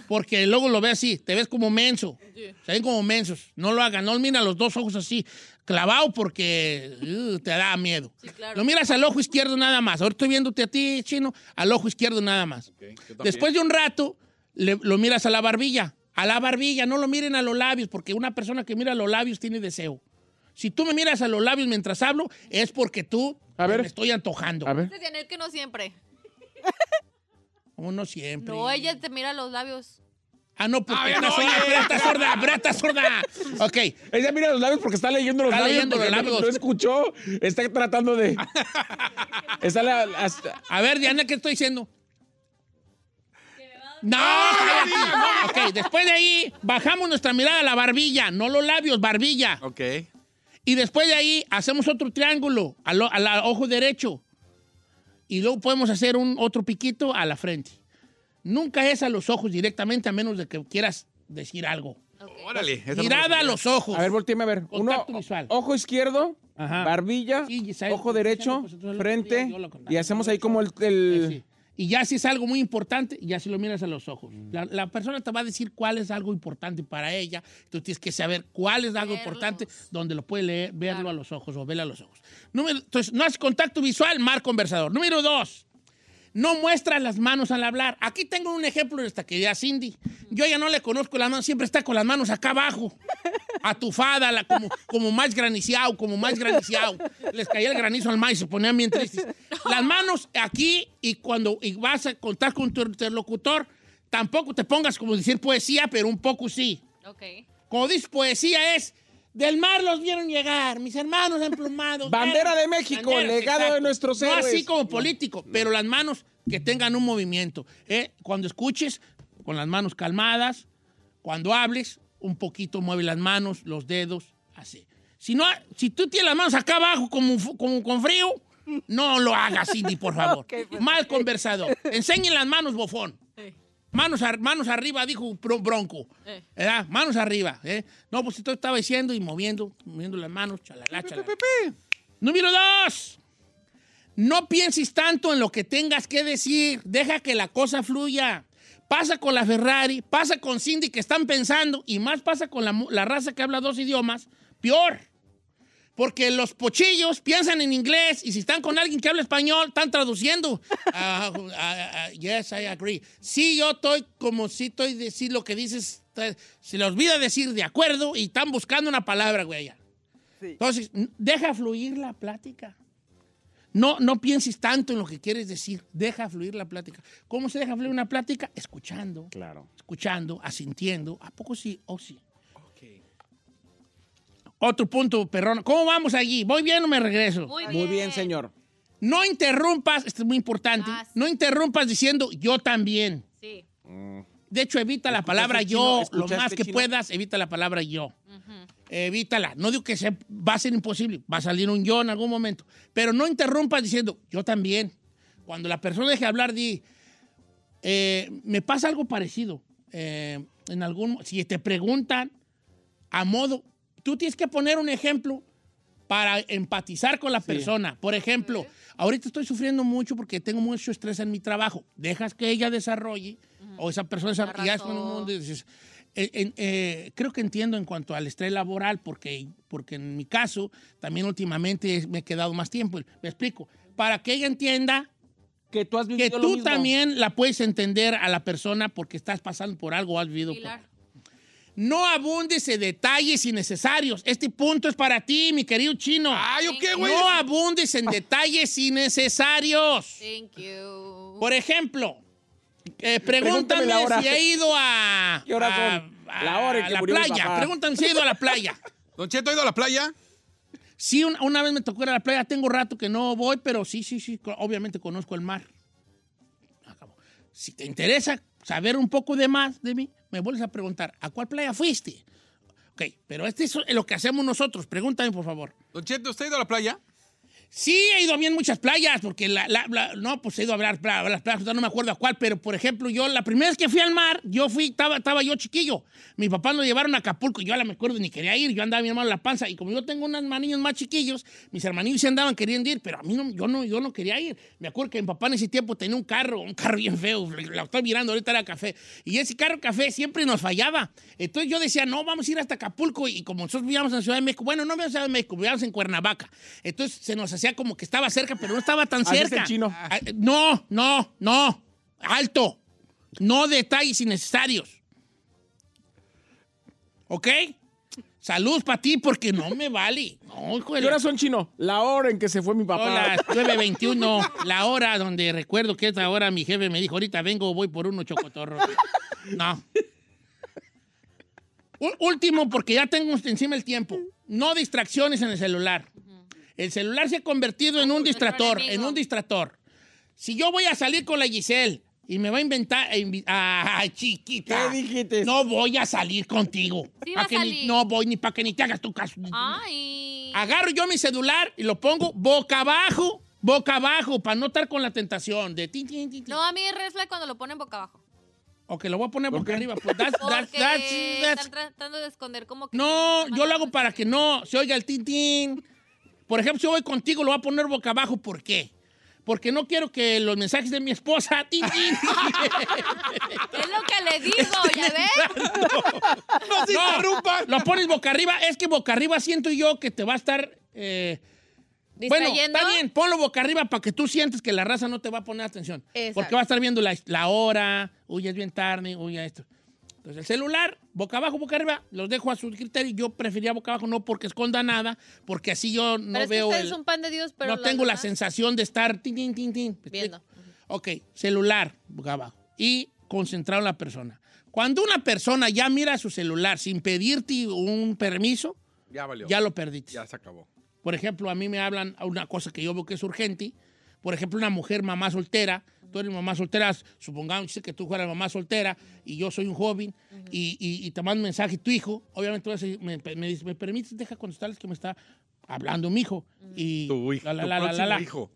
Porque luego lo ves así, te ves como menso. Se ven como mensos. No lo hagan, no mira los dos ojos así, clavado porque uh, te da miedo. Sí, claro. Lo miras al ojo izquierdo nada más. Ahora estoy viéndote a ti, chino, al ojo izquierdo nada más. Después de un rato, le- lo miras a la barbilla. A la barbilla, no lo miren a los labios, porque una persona que mira a los labios tiene deseo. Si tú me miras a los labios mientras hablo, es porque tú A ver. me estoy antojando. A ver. Dice Dianel que no siempre. Como no siempre. No, ella te mira los labios. Ah, no, porque no, pero está sorda, está sorda. Ok. Ella mira los labios porque está leyendo los Está labios. leyendo los no- labios. No, escuchó. Está tratando de. está la, hasta- A ver, Diana, ¿qué estoy diciendo? No, cállate. ok, después de ahí bajamos nuestra mirada a la barbilla, no los labios, barbilla. Ok. Y después de ahí hacemos otro triángulo al, ojo derecho. Y luego podemos hacer un otro piquito a la frente. Nunca es a los ojos directamente a menos de que quieras decir algo. Órale. no Mirada a los ojos. A ver, volteame a ver. Uno, Contacto visual. ojo izquierdo, Ajá. barbilla, Sí, ojo derecho, pues, frente. Y hacemos ahí como el. el- Sí. Y ya si es algo muy importante, ya si lo miras a los ojos. La, la persona te va a decir cuál es algo importante para ella. Tú tienes que saber cuál es algo Verlos. importante donde lo puede leer, verlo a los ojos o verlo a los ojos. Número, entonces, no haces contacto visual, mar conversador. Número dos, no muestras las manos al hablar. Aquí tengo un ejemplo de esta querida Cindy. Yo ya no le conozco las manos, siempre está con las manos acá abajo. Atufada, la- como, como más graniciado, como más graniciado. Les caía el granizo al maíz y se ponían bien tristes. Las manos aquí y cuando y vas a contar con tu interlocutor, tampoco te pongas como decir poesía, pero un poco sí. Ok. Como dices poesía es, del mar los vieron llegar, mis hermanos emplumados. Bandera de México, legado de nuestros No héroes. así como político, pero las manos que tengan un movimiento. ¿eh? Cuando escuches, con las manos calmadas. Cuando hables, un poquito mueve las manos, los dedos, así. Si, no, si tú tienes las manos acá abajo como, como con frío, no lo hagas, Cindy, por favor. Mal conversador. Enseñen las manos, bofón. Manos, manos arriba, dijo Bro- Bronco. Eh. ¿Verdad? Manos arriba. ¿eh? No, pues esto estaba diciendo y moviendo, moviendo las manos, chalala, chalala. Número dos. No pienses tanto en lo que tengas que decir. Deja que la cosa fluya. Pasa con la Ferrari, pasa con Cindy que están pensando y más pasa con la, la raza que habla dos idiomas. Peor. Porque los pochillos piensan en inglés y si están con alguien que habla español, están traduciendo. Ah, ah, ah, yes, I agree. Sí, yo estoy como si estoy decir lo que dices. Se le olvida decir de acuerdo y están buscando una palabra, güey. Entonces, deja fluir la plática. No, no pienses tanto en lo que quieres decir. Deja fluir la plática. ¿Cómo se deja fluir una plática? Escuchando. Claro. Escuchando, asintiendo. ¿A poco sí o sí? Otro punto, perrón. ¿Cómo vamos allí? ¿Voy bien o me regreso? Muy bien. Muy bien, señor. No interrumpas, esto es muy importante. Ah, sí. No interrumpas diciendo yo también. Sí. De hecho, evita la ¿Escuchaste, palabra yo lo ¿Escuchaste, más que chino? puedas. Evita la palabra yo. Evítala. No digo que se, va a ser imposible. Va a salir un yo en algún momento. Pero no interrumpas diciendo yo también. Cuando la persona deje hablar, di, eh, me pasa algo parecido. Eh, en algún, si te preguntan a modo, tú tienes que poner un ejemplo para empatizar con la persona. Por ejemplo, ahorita estoy sufriendo mucho porque tengo mucho estrés en mi trabajo. Dejas que ella desarrolle o esa persona desarrolle. y ya un mundo dices, eh, en- eh, creo que entiendo en cuanto al estrés laboral, porque, porque en mi caso también últimamente me he quedado más tiempo. Me explico. Para que ella entienda Que tú has que vivido lo tú mismo. también la puedes entender a la persona porque estás pasando por algo o has vivido. por- Pilar. No abundes en detalles innecesarios. Este punto es para ti, mi querido chino. Ay, ¿o qué, güey? No abundes en detalles innecesarios. Thank you. Por ejemplo, eh, Pregúntame hora. si ha ido a, ¿Qué horas a- son? a- La hora en a que la playa. Pregúntame si ha ido a la playa. Don Cheto, ¿ha ido a la playa? Sí, una, una vez me tocó ir a la playa. Tengo rato que no voy, pero sí, sí, sí. Obviamente conozco el mar. Si te interesa saber un poco de más de mí, me vuelves a preguntar, ¿a cuál playa fuiste? Ok, pero este es lo que hacemos nosotros. Pregúntame, por favor. Don Cheto, ¿usted ha ido a la playa? Sí, he ido a bien muchas playas, porque la, la- la- no, pues he ido a ver a las playas, no me acuerdo a cuál, pero por ejemplo, yo la primera vez que fui al mar, yo fui, estaba, estaba yo chiquillo. Mi papá nos llevaron a Acapulco, yo a la me acuerdo ni quería ir, yo andaba mi hermano en la panza, y como yo tengo unos manillos más chiquillos, mis hermanillos se andaban queriendo ir, pero a mí no, yo no, yo no quería ir. Me acuerdo que mi papá en ese tiempo tenía un carro, un carro bien feo, lo estoy mirando, ahorita era café, y ese carro café siempre nos fallaba. Entonces yo decía, no, vamos a ir hasta Acapulco, y como nosotros vivíamos en Ciudad de México, bueno, no vivíamos en Ciudad de México, vivíamos en Cuernavaca. Entonces se nos hacía como que estaba cerca, pero no estaba tan el cerca. chino. Ah, No, no, no. Alto. No detalles innecesarios. ¿Ok? Salud para ti porque no me vale. No, ¿Qué horas son chino? La hora en que se fue mi papá. Son las 9.21, la hora donde recuerdo que esta hora mi jefe me dijo, ahorita vengo, voy por unos chocotorros. No. Último, porque ya tengo encima el tiempo. No distracciones en el celular. El celular se ha convertido en un distractor, en un distractor. Si yo voy a salir con la Giselle y me va a inventar... invi- Ay, chiquita. ¿Qué dijiste? No voy a salir contigo. Sí Pa' va a que ni- salir. no voy ni para que ni te hagas tu caso. Ay. Agarro yo mi celular y lo pongo boca abajo, boca abajo, para no estar con la tentación de tin, tin, tin, tin. No, a mí es red flag cuando lo ponen boca abajo. Ok, lo voy a poner boca arriba. Pues that's- that's- Porque that's- that's- están tratando de esconder como que... No, yo lo hago para que no se oiga el tin, tin. Por ejemplo, si yo voy contigo, lo voy a poner boca abajo. ¿Por qué? Porque no quiero que los mensajes de mi esposa, tin, tin, Es lo que le digo, ¿ya ves? no se interrumpan. Lo pones boca arriba. Es que boca arriba siento yo que te va a estar. eh, bueno, ¿Distrayendo? está bien, ponlo boca arriba para que tú sientes que la raza no te va a poner atención. Exacto. Porque va a estar viendo la, la hora, uy, ya es bien tarde, uy, ya esto. Entonces, el celular, boca abajo, boca arriba, los dejo a su criterio. Yo prefería boca abajo, no porque esconda nada, porque así yo no pero es que veo el- es un pan de Dios, pero no tengo la sensación de estar tin, tin, tin, tin. ¿Me Viendo. Ok, celular, boca abajo. Y concentrado en la persona. Cuando una persona ya mira su celular sin pedirte un permiso, Ya valió. ya lo perdiste. Ya se acabó. Por ejemplo, a mí me hablan a una cosa que yo veo que es urgente. Por ejemplo, una mujer mamá soltera. Tú eres mamá soltera, supongamos que tú fueras mamá soltera y yo soy un joven y, y- y te mando un mensaje tu hijo. Obviamente tú vas a decir, me, me dice, ¿me permites? Deja contestarles que me está hablando mi hijo. Y Tu hijo, la, la, tu la, la, próximo la, la. hijo.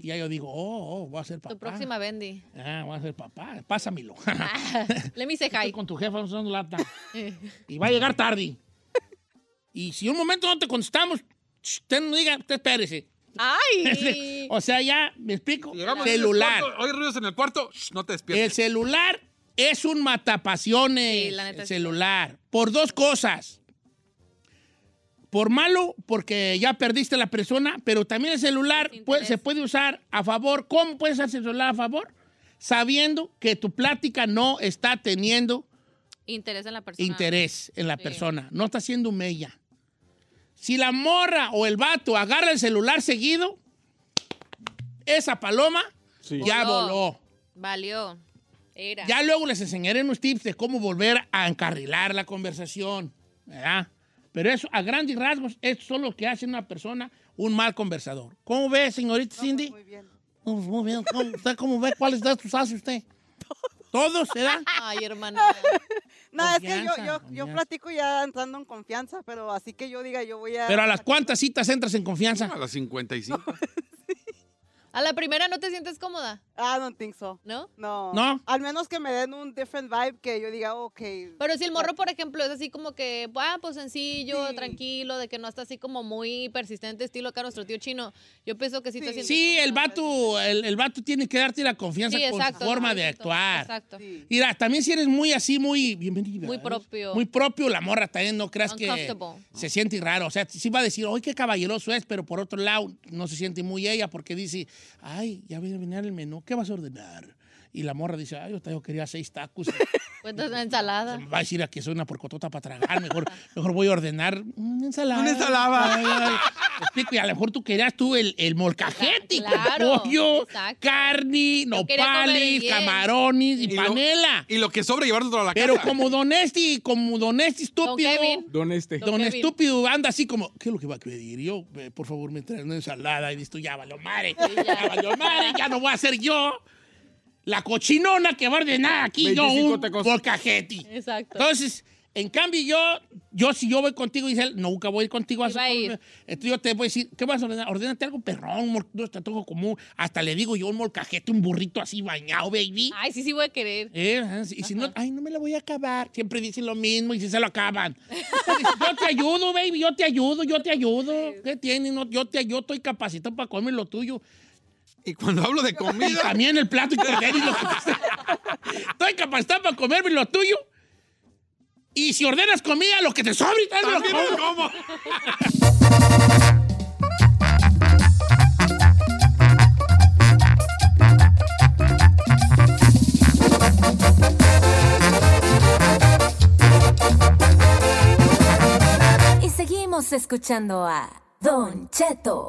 Y ya yo digo, oh, oh, voy a ser papá. Tu próxima Bendy. Ah, voy a ser papá. Pásamelo. Let me say Estoy hi. con tu jefa usando lata. y va a llegar tarde. Y si un momento no te contestamos, ch, usted no diga, usted espérese. ¡Ay! o sea, ya, ¿me explico? Llegamos celular. Hay ruidos en el cuarto. Shh, no te El despiertes. celular es un matapasiones. Sí, la neta el sí. celular. Por dos cosas. Por malo, porque ya perdiste la persona, pero también el celular puede- se puede usar a favor. ¿Cómo puedes usar el celular a favor? Sabiendo que tu plática no está teniendo Interés en la persona. interés en la Sí. persona. No está siendo mella. Si la morra o el vato agarra el celular seguido, esa paloma Sí. ya Voló. voló. Valió. Era. Ya luego les enseñaré unos tips de cómo volver a encarrilar la conversación, ¿verdad? Pero eso, a grandes rasgos, esto es lo que hace una persona un mal conversador. ¿Cómo ve, señorita Cindy? Muy bien. Oh, Muy bien. ¿Cómo, ¿Usted cómo ve? ¿Cuáles datos hace usted? ¿Todos, verdad? Ay, hermana. No, es que yo, yo, yo platico ya entrando en confianza, pero así que yo diga, yo voy a... Pero a las cuantas citas entras en confianza. A las 55. ¿A la primera no te sientes cómoda? I don't think so. ¿No? No. ¿No? Al menos que me den un different vibe que yo diga, ok. Pero si el morro, por ejemplo, es así como que, ah, pues sencillo, tranquilo, de que no está así como muy persistente, estilo acá nuestro tío chino, yo pienso que sí, te sientes Sí, el vato, el, el vato tiene que darte la confianza Sí, con exacto, su forma de actuar. Exacto. Mira, también si eres muy así, muy bienvenida. Muy propio. Muy propio, la morra también no creas que se siente raro. O sea, sí va a decir, ¡ay, qué caballeroso es! Pero por otro lado, no se siente muy ella porque dice, ¡ay, ya viene a venir el menú! ¿Qué vas a ordenar? Y la morra dice, ¡ay, yo, quería seis tacos! Pues entonces una ensalada. Va a decir a que soy una porcotota para tragar. Mejor, mejor voy a ordenar una ensalada. Una ensalada. Ay, explico, y a lo mejor tú querías tú el, el molcajete Claro, con pollo, exacto. carne, nopales, camarones y, Y lo- panela. Y lo que sobra llevarlo a la Pero casa. como Don Esti, como Don Esti estúpido. Kevin. Don este. Don, Don Kevin. estúpido anda así como, ¿qué es lo que va a pedir? Yo, eh, por favor, me traen una ensalada. Y dices tú, ya valió madre, ya valió madre, ya no voy a ser yo la cochinona que va a ordenar aquí yo 25 un molcajete. Exacto. Entonces, en cambio, yo, yo si yo voy contigo, dice él, nunca voy a ir contigo a a ir. Entonces yo te voy a decir, ¿qué vas a ordenar? Ordénate algo perrón, un antojo común. Hasta le digo yo un molcajete, un burrito así bañado, baby. Ay, sí, sí voy a querer. Eh, ajá, y si no, ay, no me la voy a acabar. Siempre dicen lo mismo y si se lo acaban. yo te ayudo, baby, yo te ayudo, yo te ayudo. ¿Qué tienes? No, yo te yo estoy capacitado para comer lo tuyo. Y cuando hablo de Y comida, también el plato y y lo que sea. Estoy capacitado para comerme lo tuyo. Y si ordenas comida, lo que te sobra y tal, lo como. Y seguimos escuchando a Don Cheto.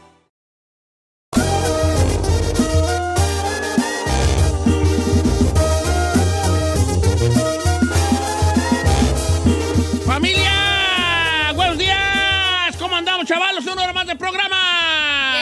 Programa.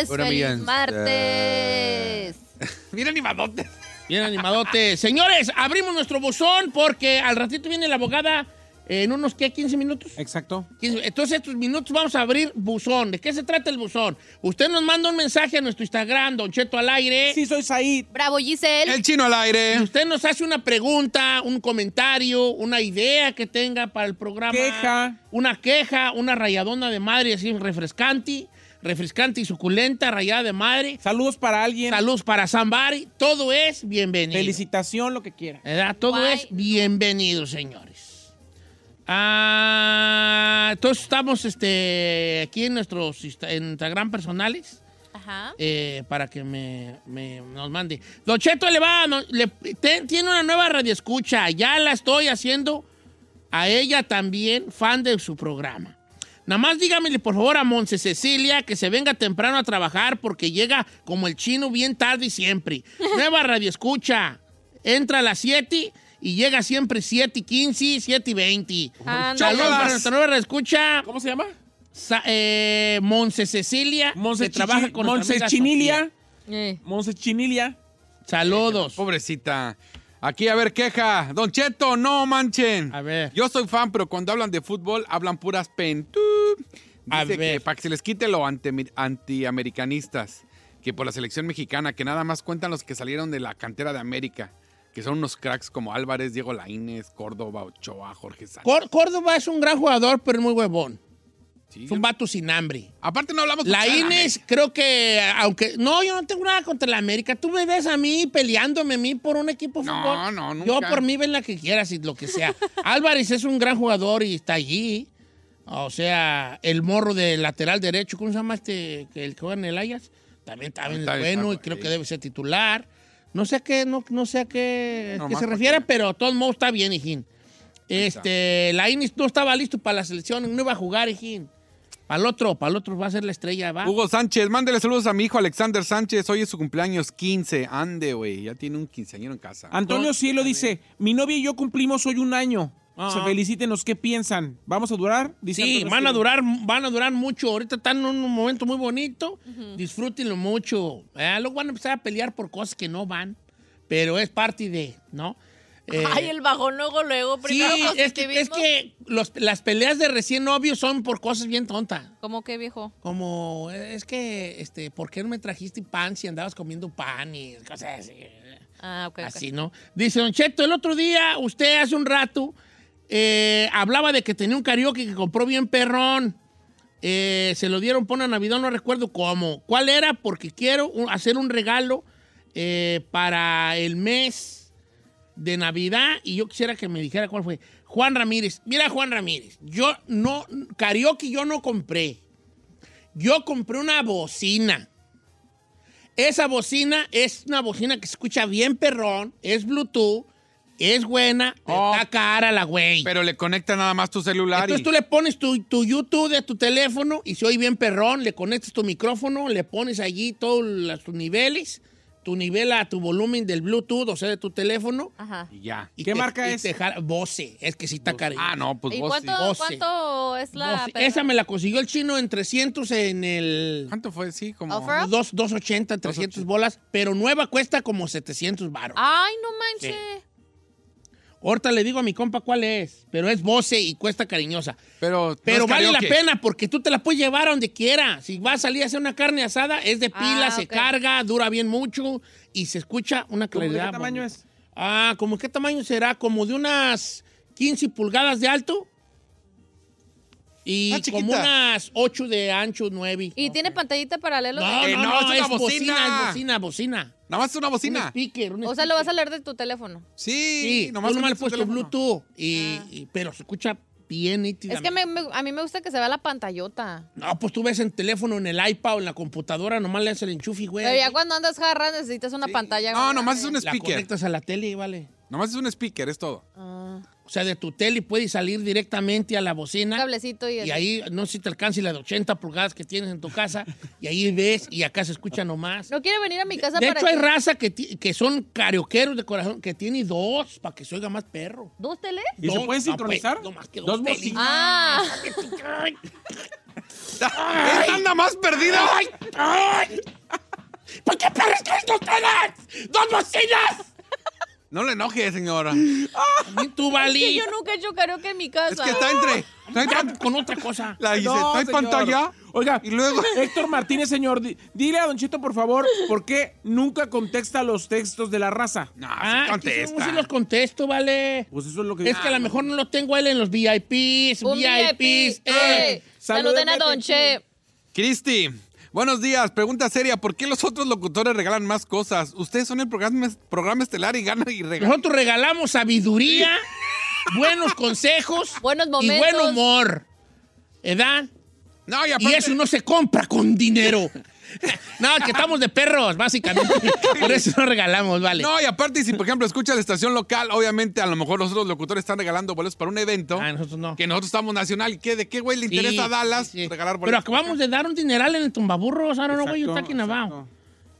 Yes, feliz martes. Mira animadote. Bien animadote. Señores, abrimos nuestro buzón porque al ratito viene la abogada en unos, ¿qué? ¿15 minutos? Exacto. 15. Entonces, estos minutos vamos a abrir buzón. ¿De qué se trata el buzón? Usted nos manda un mensaje a nuestro Instagram, Don Cheto al aire. Sí, soy Said. Bravo, Giselle. El chino al Y aire. usted nos hace una pregunta, un comentario, una idea que tenga para el programa. Queja. Una queja, una rayadona de madre así refrescante, refrescante y suculenta, rayada de madre. Saludos para alguien. Saludos para Zambari. Todo es bienvenido. Felicitación, lo que quiera. ¿Verdad? Todo Guay. es bienvenido, señores. Ah, entonces estamos este, aquí en nuestros Instagram personales Ajá. eh, para que me, me- nos mande. Don Cheto le va, no- le- te- tiene una nueva radioescucha, ya la estoy haciendo a ella también, fan de su programa. Nada más dígamele por favor a Monse Cecilia que se venga temprano a trabajar porque llega como el chino bien tarde y siempre. Nueva radioescucha, entra a las 7 y llega siempre 7 y 15, 7 y 20. Ándale. Saludos para nuestra nueva radioescucha, ¿Cómo se llama? Sa- eh, Monse Cecilia, Monse que trabaja con Monse Chinilia. Eh. Monse Chinilia. Saludos. Pobrecita. Aquí, a ver, queja. Don Cheto, no manchen. A ver. Yo soy fan, pero cuando hablan de fútbol, hablan puras pentú. A Dice ver. que para que se les quite lo antiamericanistas, que por la selección mexicana, que nada más cuentan los que salieron de la cantera de América, que son unos cracks como Álvarez, Diego Laínez, Córdoba, Ochoa, Jorge Sánchez. Cór- Córdoba es un gran jugador, pero es muy huevón. Es un vato sin hambre. Aparte no hablamos La Inés, creo que, aunque. No, yo no tengo nada contra la América. Tú me ves a mí peleándome a mí por un equipo de No, fútbol. no, nunca. Yo por mí ven la que quieras y lo que sea. Álvarez es un gran jugador y está allí. O sea, el morro de lateral derecho, ¿cómo se llama este? Que el que juega en el Ajax. También, también Está es bien, bueno y creo que debe ser titular. No sé a qué, no, no sé a qué, No, qué más se refiere, pero de todos modos está bien, hijín. Este, la Inés no estaba listo para la selección, no iba a jugar, hijín. Para el otro, para el otro va a ser la estrella, va. Hugo Sánchez, mándele saludos a mi hijo Alexander Sánchez. Hoy es su cumpleaños 15. Ande, güey. Ya tiene un quinceañero en casa. Antonio Cielo dice, mi novia y yo cumplimos hoy un año. Ah. Se felicítenos, ¿qué piensan? ¿Vamos a durar? Dice Sí, van a durar, van a durar mucho. Ahorita están en un momento muy bonito. Disfrútenlo mucho. Eh, luego van a empezar a pelear por cosas que no van, pero es parte de, ¿no? Eh, Ay, el bajón luego, luego. sí, Primero es que, es que los- las peleas de recién novios son por cosas bien tontas. ¿Cómo que, viejo? Como, es que, este, ¿por qué no me trajiste pan si andabas comiendo pan y cosas así? Ah, ok. ok. Así, ¿no? Dice Don Cheto, el otro día, usted hace un rato, eh, hablaba de que tenía un karaoke que compró bien perrón. Eh, se lo dieron por una Navidad, no recuerdo cómo. ¿Cuál era? Porque quiero hacer un regalo eh, para el mes de Navidad y yo quisiera que me dijera cuál fue. Juan Ramírez. Mira, Juan Ramírez, yo no, karaoke yo no compré. Yo compré una bocina. Esa bocina es una bocina que se escucha bien perrón, es Bluetooth, es buena, pero está cara la güey. Oh. Pero le conecta nada más tu celular Entonces y... tú le pones tu, tu YouTube de tu teléfono y se oye bien perrón, le conectas tu micrófono, le pones allí todos los- tus niveles, tu nivel a tu volumen del Bluetooth, o sea, de tu teléfono. Ajá. y ya. y ¿Qué te- marca y es? te jala- Bose, es que sí está cara. Ah, no, pues ¿Y vos cuánto, sí. Bose. cuánto es la Bose. Esa me la consiguió el chino en 300 en el... ¿Cuánto fue? Sí, como... Offer? Dos, 280, 300 bolas, pero nueva cuesta como 700 baros. Ay, no manches. Ahorita le digo a mi compa cuál es, pero es Bose y cuesta cariñosa. Pero, Pero vale la pena porque tú te la puedes llevar a donde quiera. Si vas a salir a hacer una carne asada, es de pila, Ah, se ok. carga, dura bien mucho y se escucha una ¿Cómo de claridad. qué tamaño bonita. es? Ah, ¿como qué tamaño será? Como de unas 15 pulgadas de alto y Ah, chiquita. como unas 8 de ancho, 9. ¿Y tiene pantallita paralela? No, Eh, no, no, no, es es una bocina, bocina. es bocina, bocina. Nada más es una Un bocina. speaker, un O sea, lo vas a leer de tu teléfono. Sí, Sí, nomás nomás le puesto. Bluetooth, y, y- pero se escucha bien nítida. Es que me- me- a mí me gusta que se vea la pantallota. No, pues tú ves en teléfono, en el iPad o en la computadora, nomás le haces el enchufe, güey. Pero ya cuando andas jarra necesitas una pantalla. No, nomás es un La speaker. conectas a la tele y vale. Nomás es un speaker, es todo. Ah, O sea, de tu tele puedes salir directamente a la un bocina. cablecito y... Y ahí, no sé si te alcance la de 80 pulgadas que tienes en tu casa. y ahí ves y acá se escucha nomás. ¿No quiere venir a mi casa De para hecho, hay que- raza que, que son carioqueros de corazón que tiene dos para que se oiga más perro. ¿Dos teles? ¿Y se Dos, pueden no, sincronizar? pues, no más que Dos dos bocinas. Ah, ¡Esta anda más perdida! ¡Ay! ¡Ay! ¿Por qué perros traes dos teles? ¡Dos bocinas! No le enoje, señora. Y tú, que Vali. yo nunca he hecho karaoke en mi casa. Es que está entre... Está Ya, entre con otra cosa. la dice, No, ¿hay señor. pantalla? Oiga, Y luego... Héctor Martínez, señor, di- dile a Don Chito, por favor, ¿por qué nunca contesta los textos de la raza? No, Ah, sí contesta. sí los contesto, vale. Pues eso es lo que Es que a lo mejor no lo tengo él en los VIPs, Un VIPs. VIP. eh. ¡Eh! Saluden Saluden a a Don Che. Cristi, buenos días. Pregunta seria. ¿Por qué los otros locutores regalan más cosas? Ustedes son el programa, programa estelar y ganan y regalan. Nosotros regalamos sabiduría, buenos consejos Buenos y momentos. buen humor. ¿Edad? No, y Y aparte... eso no se compra con dinero. no, que estamos de perros, básicamente. Por eso no regalamos, vale. No, y aparte, si por ejemplo escucha la estación local, obviamente a lo mejor los otros locutores están regalando boletos para un evento. Ah, nosotros no. Que nosotros estamos nacional. ¿Qué, ¿De qué güey le Sí, interesa a Dallas sí, sí. regalar Pero boletos? acabamos de dar un dineral en el tumbaburros. Ahora no voy a Exacto, estar aquí Navao. exacto.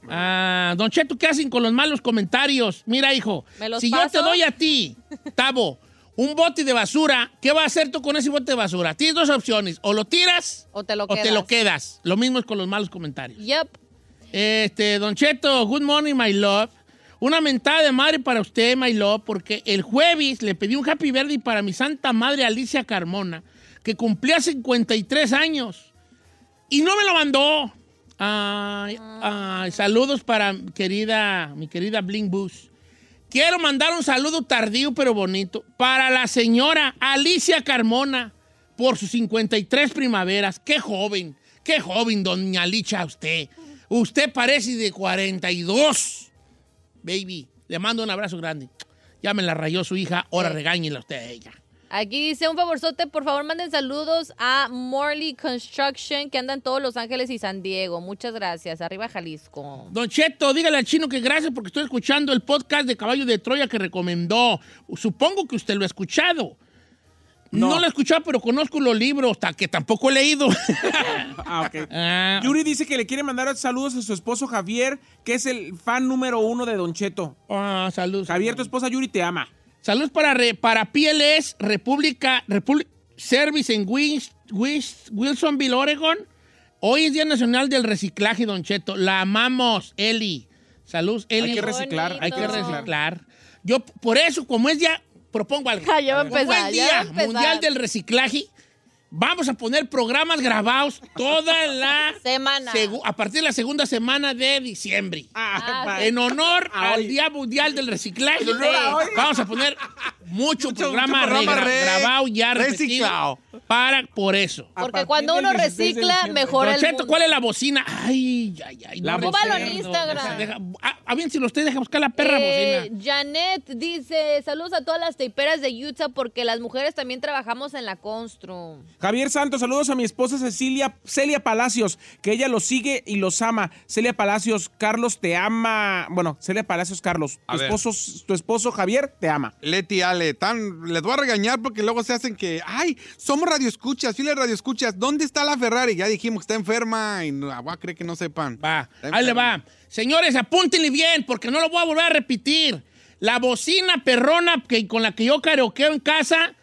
Ah, don Cheto, ¿qué hacen con los malos comentarios? Mira, hijo, ¿Me los si yo paso? te doy a ti, Tavo, un bote de basura, ¿qué vas a hacer tú con ese bote de basura? Tienes dos opciones, o lo tiras O te lo o quedas. te lo quedas. Lo mismo es con los malos comentarios. Yep. Este, Don Cheto, good morning, my love. Una mentada de madre para usted, my love, porque el jueves le pedí un happy birthday para mi santa madre Alicia Carmona, que cumplía 53 años. Y no me lo mandó. Ay, ay, saludos para querida, mi querida Bling Bus. Quiero mandar un saludo tardío pero bonito para la señora Alicia Carmona, por sus 53 primaveras. ¡Qué joven! ¡Qué joven, doña Licha, usted! Usted parece de 42. Baby, le mando un abrazo grande. Ya me la rayó su hija, ahora regáñela usted a ella. Aquí dice un favorzote, por favor manden saludos a Morley Construction que anda en todos Los Ángeles y San Diego. Muchas gracias. Arriba Jalisco. Don Cheto, dígale al chino que gracias porque estoy escuchando el podcast de Caballo de Troya que recomendó. Supongo que usted lo ha escuchado. No, lo he escuchado, pero conozco los libros, que tampoco he leído. Ah, ok. Ah, Yuri dice que le quiere mandar saludos a su esposo Javier, que es el fan número uno de Don Cheto. ah, saludos. Javier, tu esposa Yuri te ama. Saludos para, re- para PLS República República Service en Wins- Wis- Wilsonville, Oregon. Hoy es Día Nacional del Reciclaje, Don Cheto. La amamos, Eli. Saludos, Eli. Hay que reciclar, Hay que reciclar. Yo, por eso, como es ya, propongo algo. Ya va a Como empezar, es ya va Día a empezar. Mundial del Reciclaje, vamos a poner programas grabados toda la Semana. a partir de la segunda semana de diciembre. Ah, En honor al Día Mundial del Reciclaje, vamos a poner mucho, Mucho- programa, mucho programa re- grabado ya reciclado. para por eso. Porque cuando uno recicla, mejora el mundo. ¿cuál es la bocina? Ay, ay, ay. La no recuerdo. en Instagram. Deja- ah, ah, bien, si usted deja buscar la perra Eh, bocina. Janet dice, saludos a todas las teiperas de Utah porque las mujeres también trabajamos en la constru. Javier Santos, saludos a mi esposa Cecilia, Celia Palacios, que ella los sigue y los ama. Celia Palacios, Carlos te ama. Bueno, Celia Palacios, Carlos. A Tu ver. esposo, tu esposo Javier te ama. Leti, Ale, tan, les voy a regañar porque luego se hacen que, ay, somos radioescuchas, fieles radioescuchas, ¿dónde está la Ferrari? Ya dijimos que está enferma y no, voy a creer que no sepan. Va, ahí le va. Señores, apúntenle bien, porque no lo voy a volver a repetir. La bocina perrona que, con la que yo karaokeo en casa.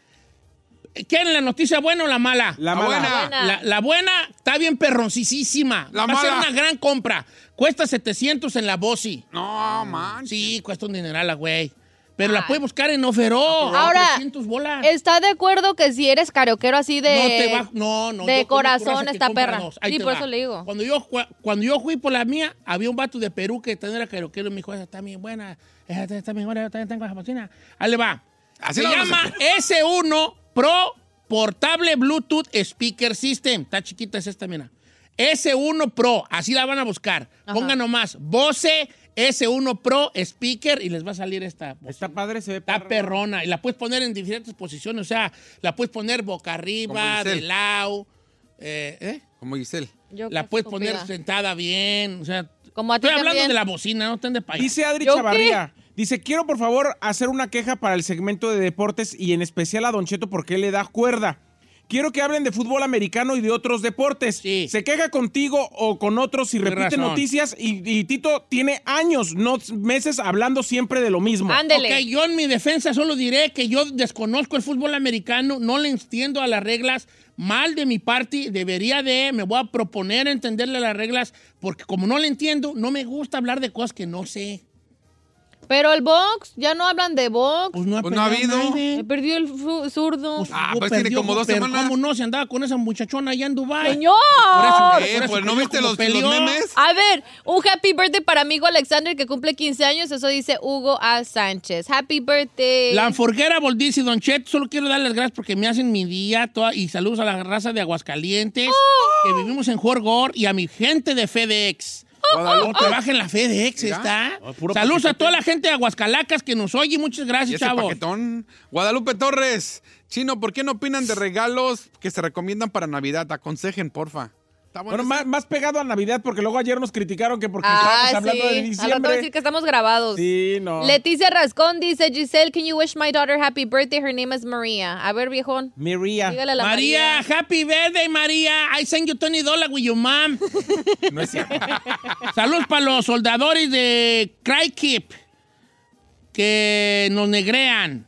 ¿Quieren la noticia buena o la mala? La La mala. buena. La, la buena está bien perroncísima. La Va a ser mala. una gran compra. Cuesta 700 en la Bosi. No, man. Sí, cuesta un dineral la güey. Pero la Ay. puede buscar en Oferó. Ahora, 300 bolas. ¿Está de acuerdo que si eres karaoquero así de... no te va, no, no. de corazón compra perra. dos. Ahí Sí, te por va. eso le digo. Cuando yo, cuando yo fui por la mía, había un vato de Perú que también era karaoquero y me dijo, esa está bien buena, esa está bien buena, yo también tengo esa bocina. Ahí le va. Así Se la vamos a llama S1 Pro Portable Bluetooth Speaker System. Está chiquita es esta, mira. S1 Pro, así la van a buscar. Pongan nomás Bose S1 Pro Speaker y les va a salir esta. bocina. Está padre, se ve Está perro. perrona. Y la puedes poner en diferentes posiciones. O sea, la puedes poner boca arriba, de lado. eh, ¿eh? Como Giselle. Yo La puedes poner sentada bien. O sea, Como a ti estoy hablando también. de la bocina, no estén de payaso. Dice Adri ¿Yo qué? Chavarría. Dice, quiero por favor hacer una queja para el segmento de deportes y en especial a Don Cheto porque él le da cuerda. Quiero que hablen de fútbol americano y de otros deportes. Sí. Se queja contigo o con otros y repite razón. noticias y, y Tito tiene años, no meses, hablando siempre de lo mismo. Ándele. Ok, yo en mi defensa solo diré que yo desconozco el fútbol americano, no le entiendo a las reglas. Mal de mi parte, debería de, me voy a proponer entenderle las reglas, porque como no le entiendo, no me gusta hablar de cosas que no sé. Pero el box, ya no hablan de box. Pues no ha, Pues no ha habido. nadie. Perdió el fu- zurdo. Pues, Ah, pues, tiene perdió, como dos pero semanas. ¿Cómo no? Se andaba con esa muchachona allá en Dubái. ¡Señor! Por eso, Eh, por eso pues no viste los, los memes. A ver, un happy birthday para mi amigo Alexander que cumple 15 años. Eso dice Hugo A. Sánchez. Happy birthday. La Forguera Boldiz y Don Chet, solo quiero darles gracias porque me hacen mi día toda- y saludos a la raza de Aguascalientes, Oh. que vivimos en Jorgor y a mi gente de FedEx. Guadalupe. Trabaja en la FedEx, Mira. está. Saludos a toda la gente de Aguascalacas que nos oye. Muchas gracias, chavos. paquetón. Guadalupe Torres. Chino, ¿por qué no opinan de regalos que se recomiendan para Navidad? Aconsejen, porfa. Está bueno. Más, más pegado a Navidad porque luego ayer nos criticaron que porque Ah, estábamos hablando sí. de Al rato diciembre. decir que estamos grabados. Sí, no. Leticia Rascón dice, Giselle, can you wish my daughter happy birthday? Her name is Maria. A ver, viejón. María. Dígale a la María, María. happy birthday, María. I send you Tony Dollar with your mom. No es cierto. Saludos para los soldadores de Crykeep que nos negrean.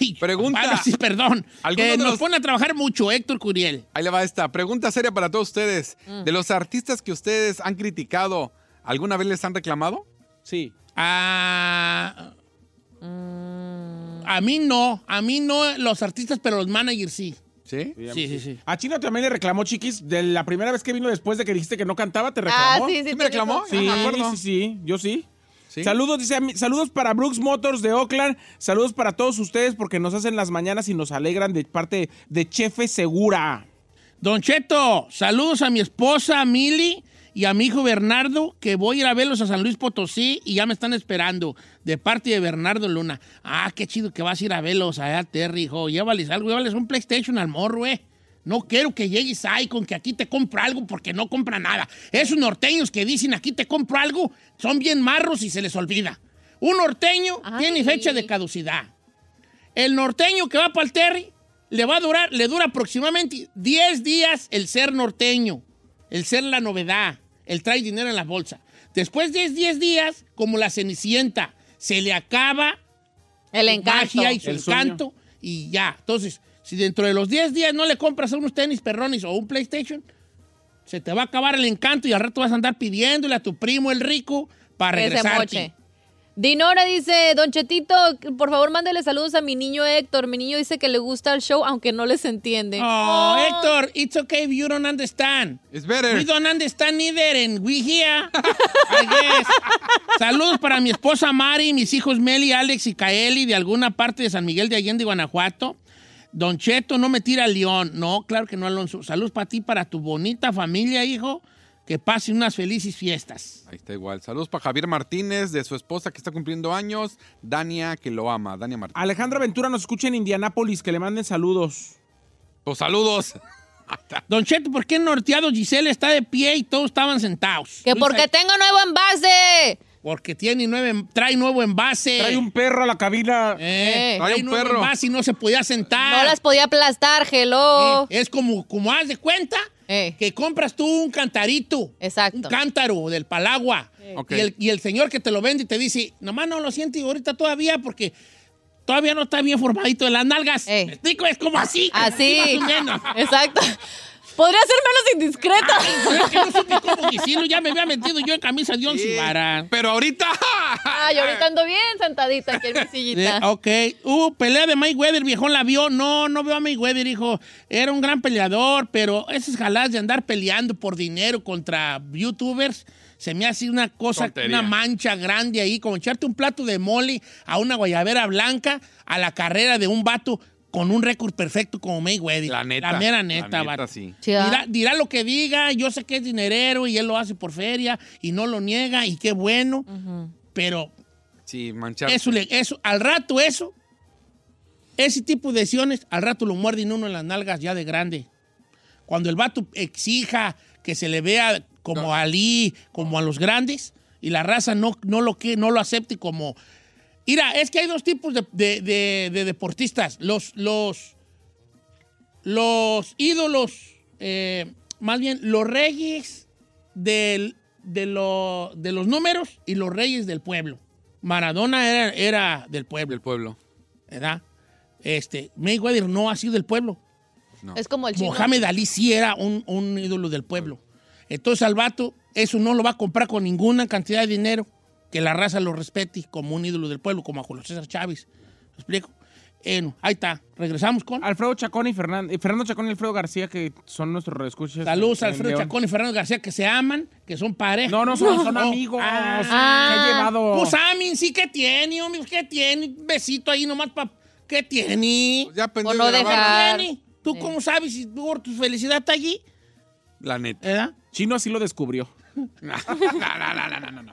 Ay, Pregunta. sí, perdón. ¿Alguno Que de nos los- pone a trabajar mucho, Héctor Curiel. Ahí le va esta. Pregunta seria para todos ustedes. Mm. De los artistas que ustedes han criticado, ¿alguna vez les han reclamado? Sí. Ah, a mí no, a mí no los artistas, pero los managers sí. ¿Sí? Sí, sí, sí. A Chino también le reclamó, chiquis, de la primera vez que vino después de que dijiste que no cantaba, te Ah, reclamó. sí, sí. ¿Sí me reclamó? Sí, Ah, sí, sí, yo sí. Saludos, dice, saludos para Brooks Motors de Oakland. Saludos para todos ustedes porque nos hacen las mañanas y nos alegran de parte de Chefe Segura. Don Cheto, saludos a mi esposa Mili y a mi hijo Bernardo, que voy a ir a verlos a San Luis Potosí y ya me están esperando, de parte de Bernardo Luna. Ah, qué chido que vas a ir a verlos allá, Terry, hijo. Llévales algo, llévales un PlayStation al morro, eh. No quiero que llegues ahí con que aquí te compro algo porque no compra nada. Esos norteños que dicen aquí te compro algo son bien marros y se les olvida. Un norteño tiene fecha de caducidad. El norteño que va para el Terry le va a durar, le dura aproximadamente 10 días el ser norteño, el ser la novedad, el trae dinero en la bolsa. Después de 10 días, como la cenicienta, se le acaba El encanto. magia y su El sueño. encanto y ya. Entonces, si dentro de los 10 días no le compras unos tenis perrones o un PlayStation, se te va a acabar el encanto y al rato vas a andar pidiéndole a tu primo el rico para Ese regresarte. Dinora dice, Don Chetito, por favor mándele saludos a mi niño Héctor. Mi niño dice que le gusta el show, aunque no les entiende. Oh, Héctor, it's okay if you don't understand. It's better. We don't understand either, and we here. I guess. Saludos para mi esposa Mari, mis hijos Meli, Alex y Kaeli de alguna parte de San Miguel de Allende, Guanajuato. Don Cheto, no me tira al león. No, claro que no, Alonso. Saludos para ti, para tu bonita familia, hijo. Que pase unas felices fiestas. Ahí está igual. Saludos para Javier Martínez, de su esposa que está cumpliendo años. Dania, que lo ama. Dania Martínez. Alejandra Ventura nos escucha en Indianápolis, que le manden saludos. Pues saludos. Don Cheto, ¿por qué norteado Giselle está de pie y todos estaban sentados? Que porque tengo nuevo envase. Porque tiene nueve, trae nuevo envase. Trae un perro a la cabina. Eh, Eh. trae un nuevo envase y no se podía sentar. No las podía aplastar, hello. Eh, es como, como haz de cuenta que compras tú un cantarito. Exacto. Un cántaro del Palagua. Ok. Y, el, y el señor que te lo vende y te dice, nomás no lo siente ahorita todavía porque todavía no está bien formadito de las nalgas. ¿Me explico? Es como así. como Así. así más o menos. Exacto. Podría ser menos indiscreta. Es que no supe cómo decirlo, ya me había metido yo en camisa de once varas. Pero ahorita. Ay, ahorita ando bien sentadita aquí en mi Eh, sillita. ok. Uh, pelea de Mayweather, viejón la vio. No, no veo a Mayweather, hijo. Era un gran peleador, pero esas jaladas de andar peleando por dinero contra youtubers se me hace una cosa, Tontería. una mancha grande ahí, como echarte un plato de mole a una guayabera blanca a la carrera de un vato con un récord perfecto como Mayweather. La neta. La mera La neta, neta, vato. sí. Dirá, dirá lo que diga, yo sé que es dinerero y él lo hace por feria y no lo niega y qué bueno, pero Sí, manchar. eso, le- eso, al rato eso, ese tipo de decisiones, al rato lo muerden uno en las nalgas ya de grande. Cuando el vato exija que se le vea como a Ali, como a los grandes, y la raza no, no, lo, que, no lo acepte como... Mira, es que hay dos tipos de, de- de- de deportistas. Los, los, los ídolos, eh, más bien los reyes del- de, lo- de los números y los reyes del pueblo. Maradona era, era del pueblo. Del pueblo. ¿Verdad? Este, Mayweather no ha sido del pueblo. Es como el chino. Mohamed Ali sí era un, un ídolo del pueblo. Entonces al vato, eso no lo va a comprar con ninguna cantidad de dinero. Que la raza lo respete como un ídolo del pueblo, como a Julio César Chávez. ¿Me explico? Eh, no, ahí está. Regresamos con. Alfredo Chacón y Fernando, Fernando Chacón y Alfredo García, que son nuestros escuchas. Saludos a Alfredo Chacón y Fernando García que se aman, que son pareja. No, no son- son amigos. Ah, Se ha llevado- Pues amin, sí que tiene, hombre, ¿qué tiene? Un besito ahí nomás para. ¿Qué tiene? Ya aprendió Por no de grabar. dejar. ¿Qué tiene? ¿Tú cómo sabes si tu, tu felicidad está allí? La neta. ¿Verdad? Chino así lo descubrió. No, no, no, no, no, no.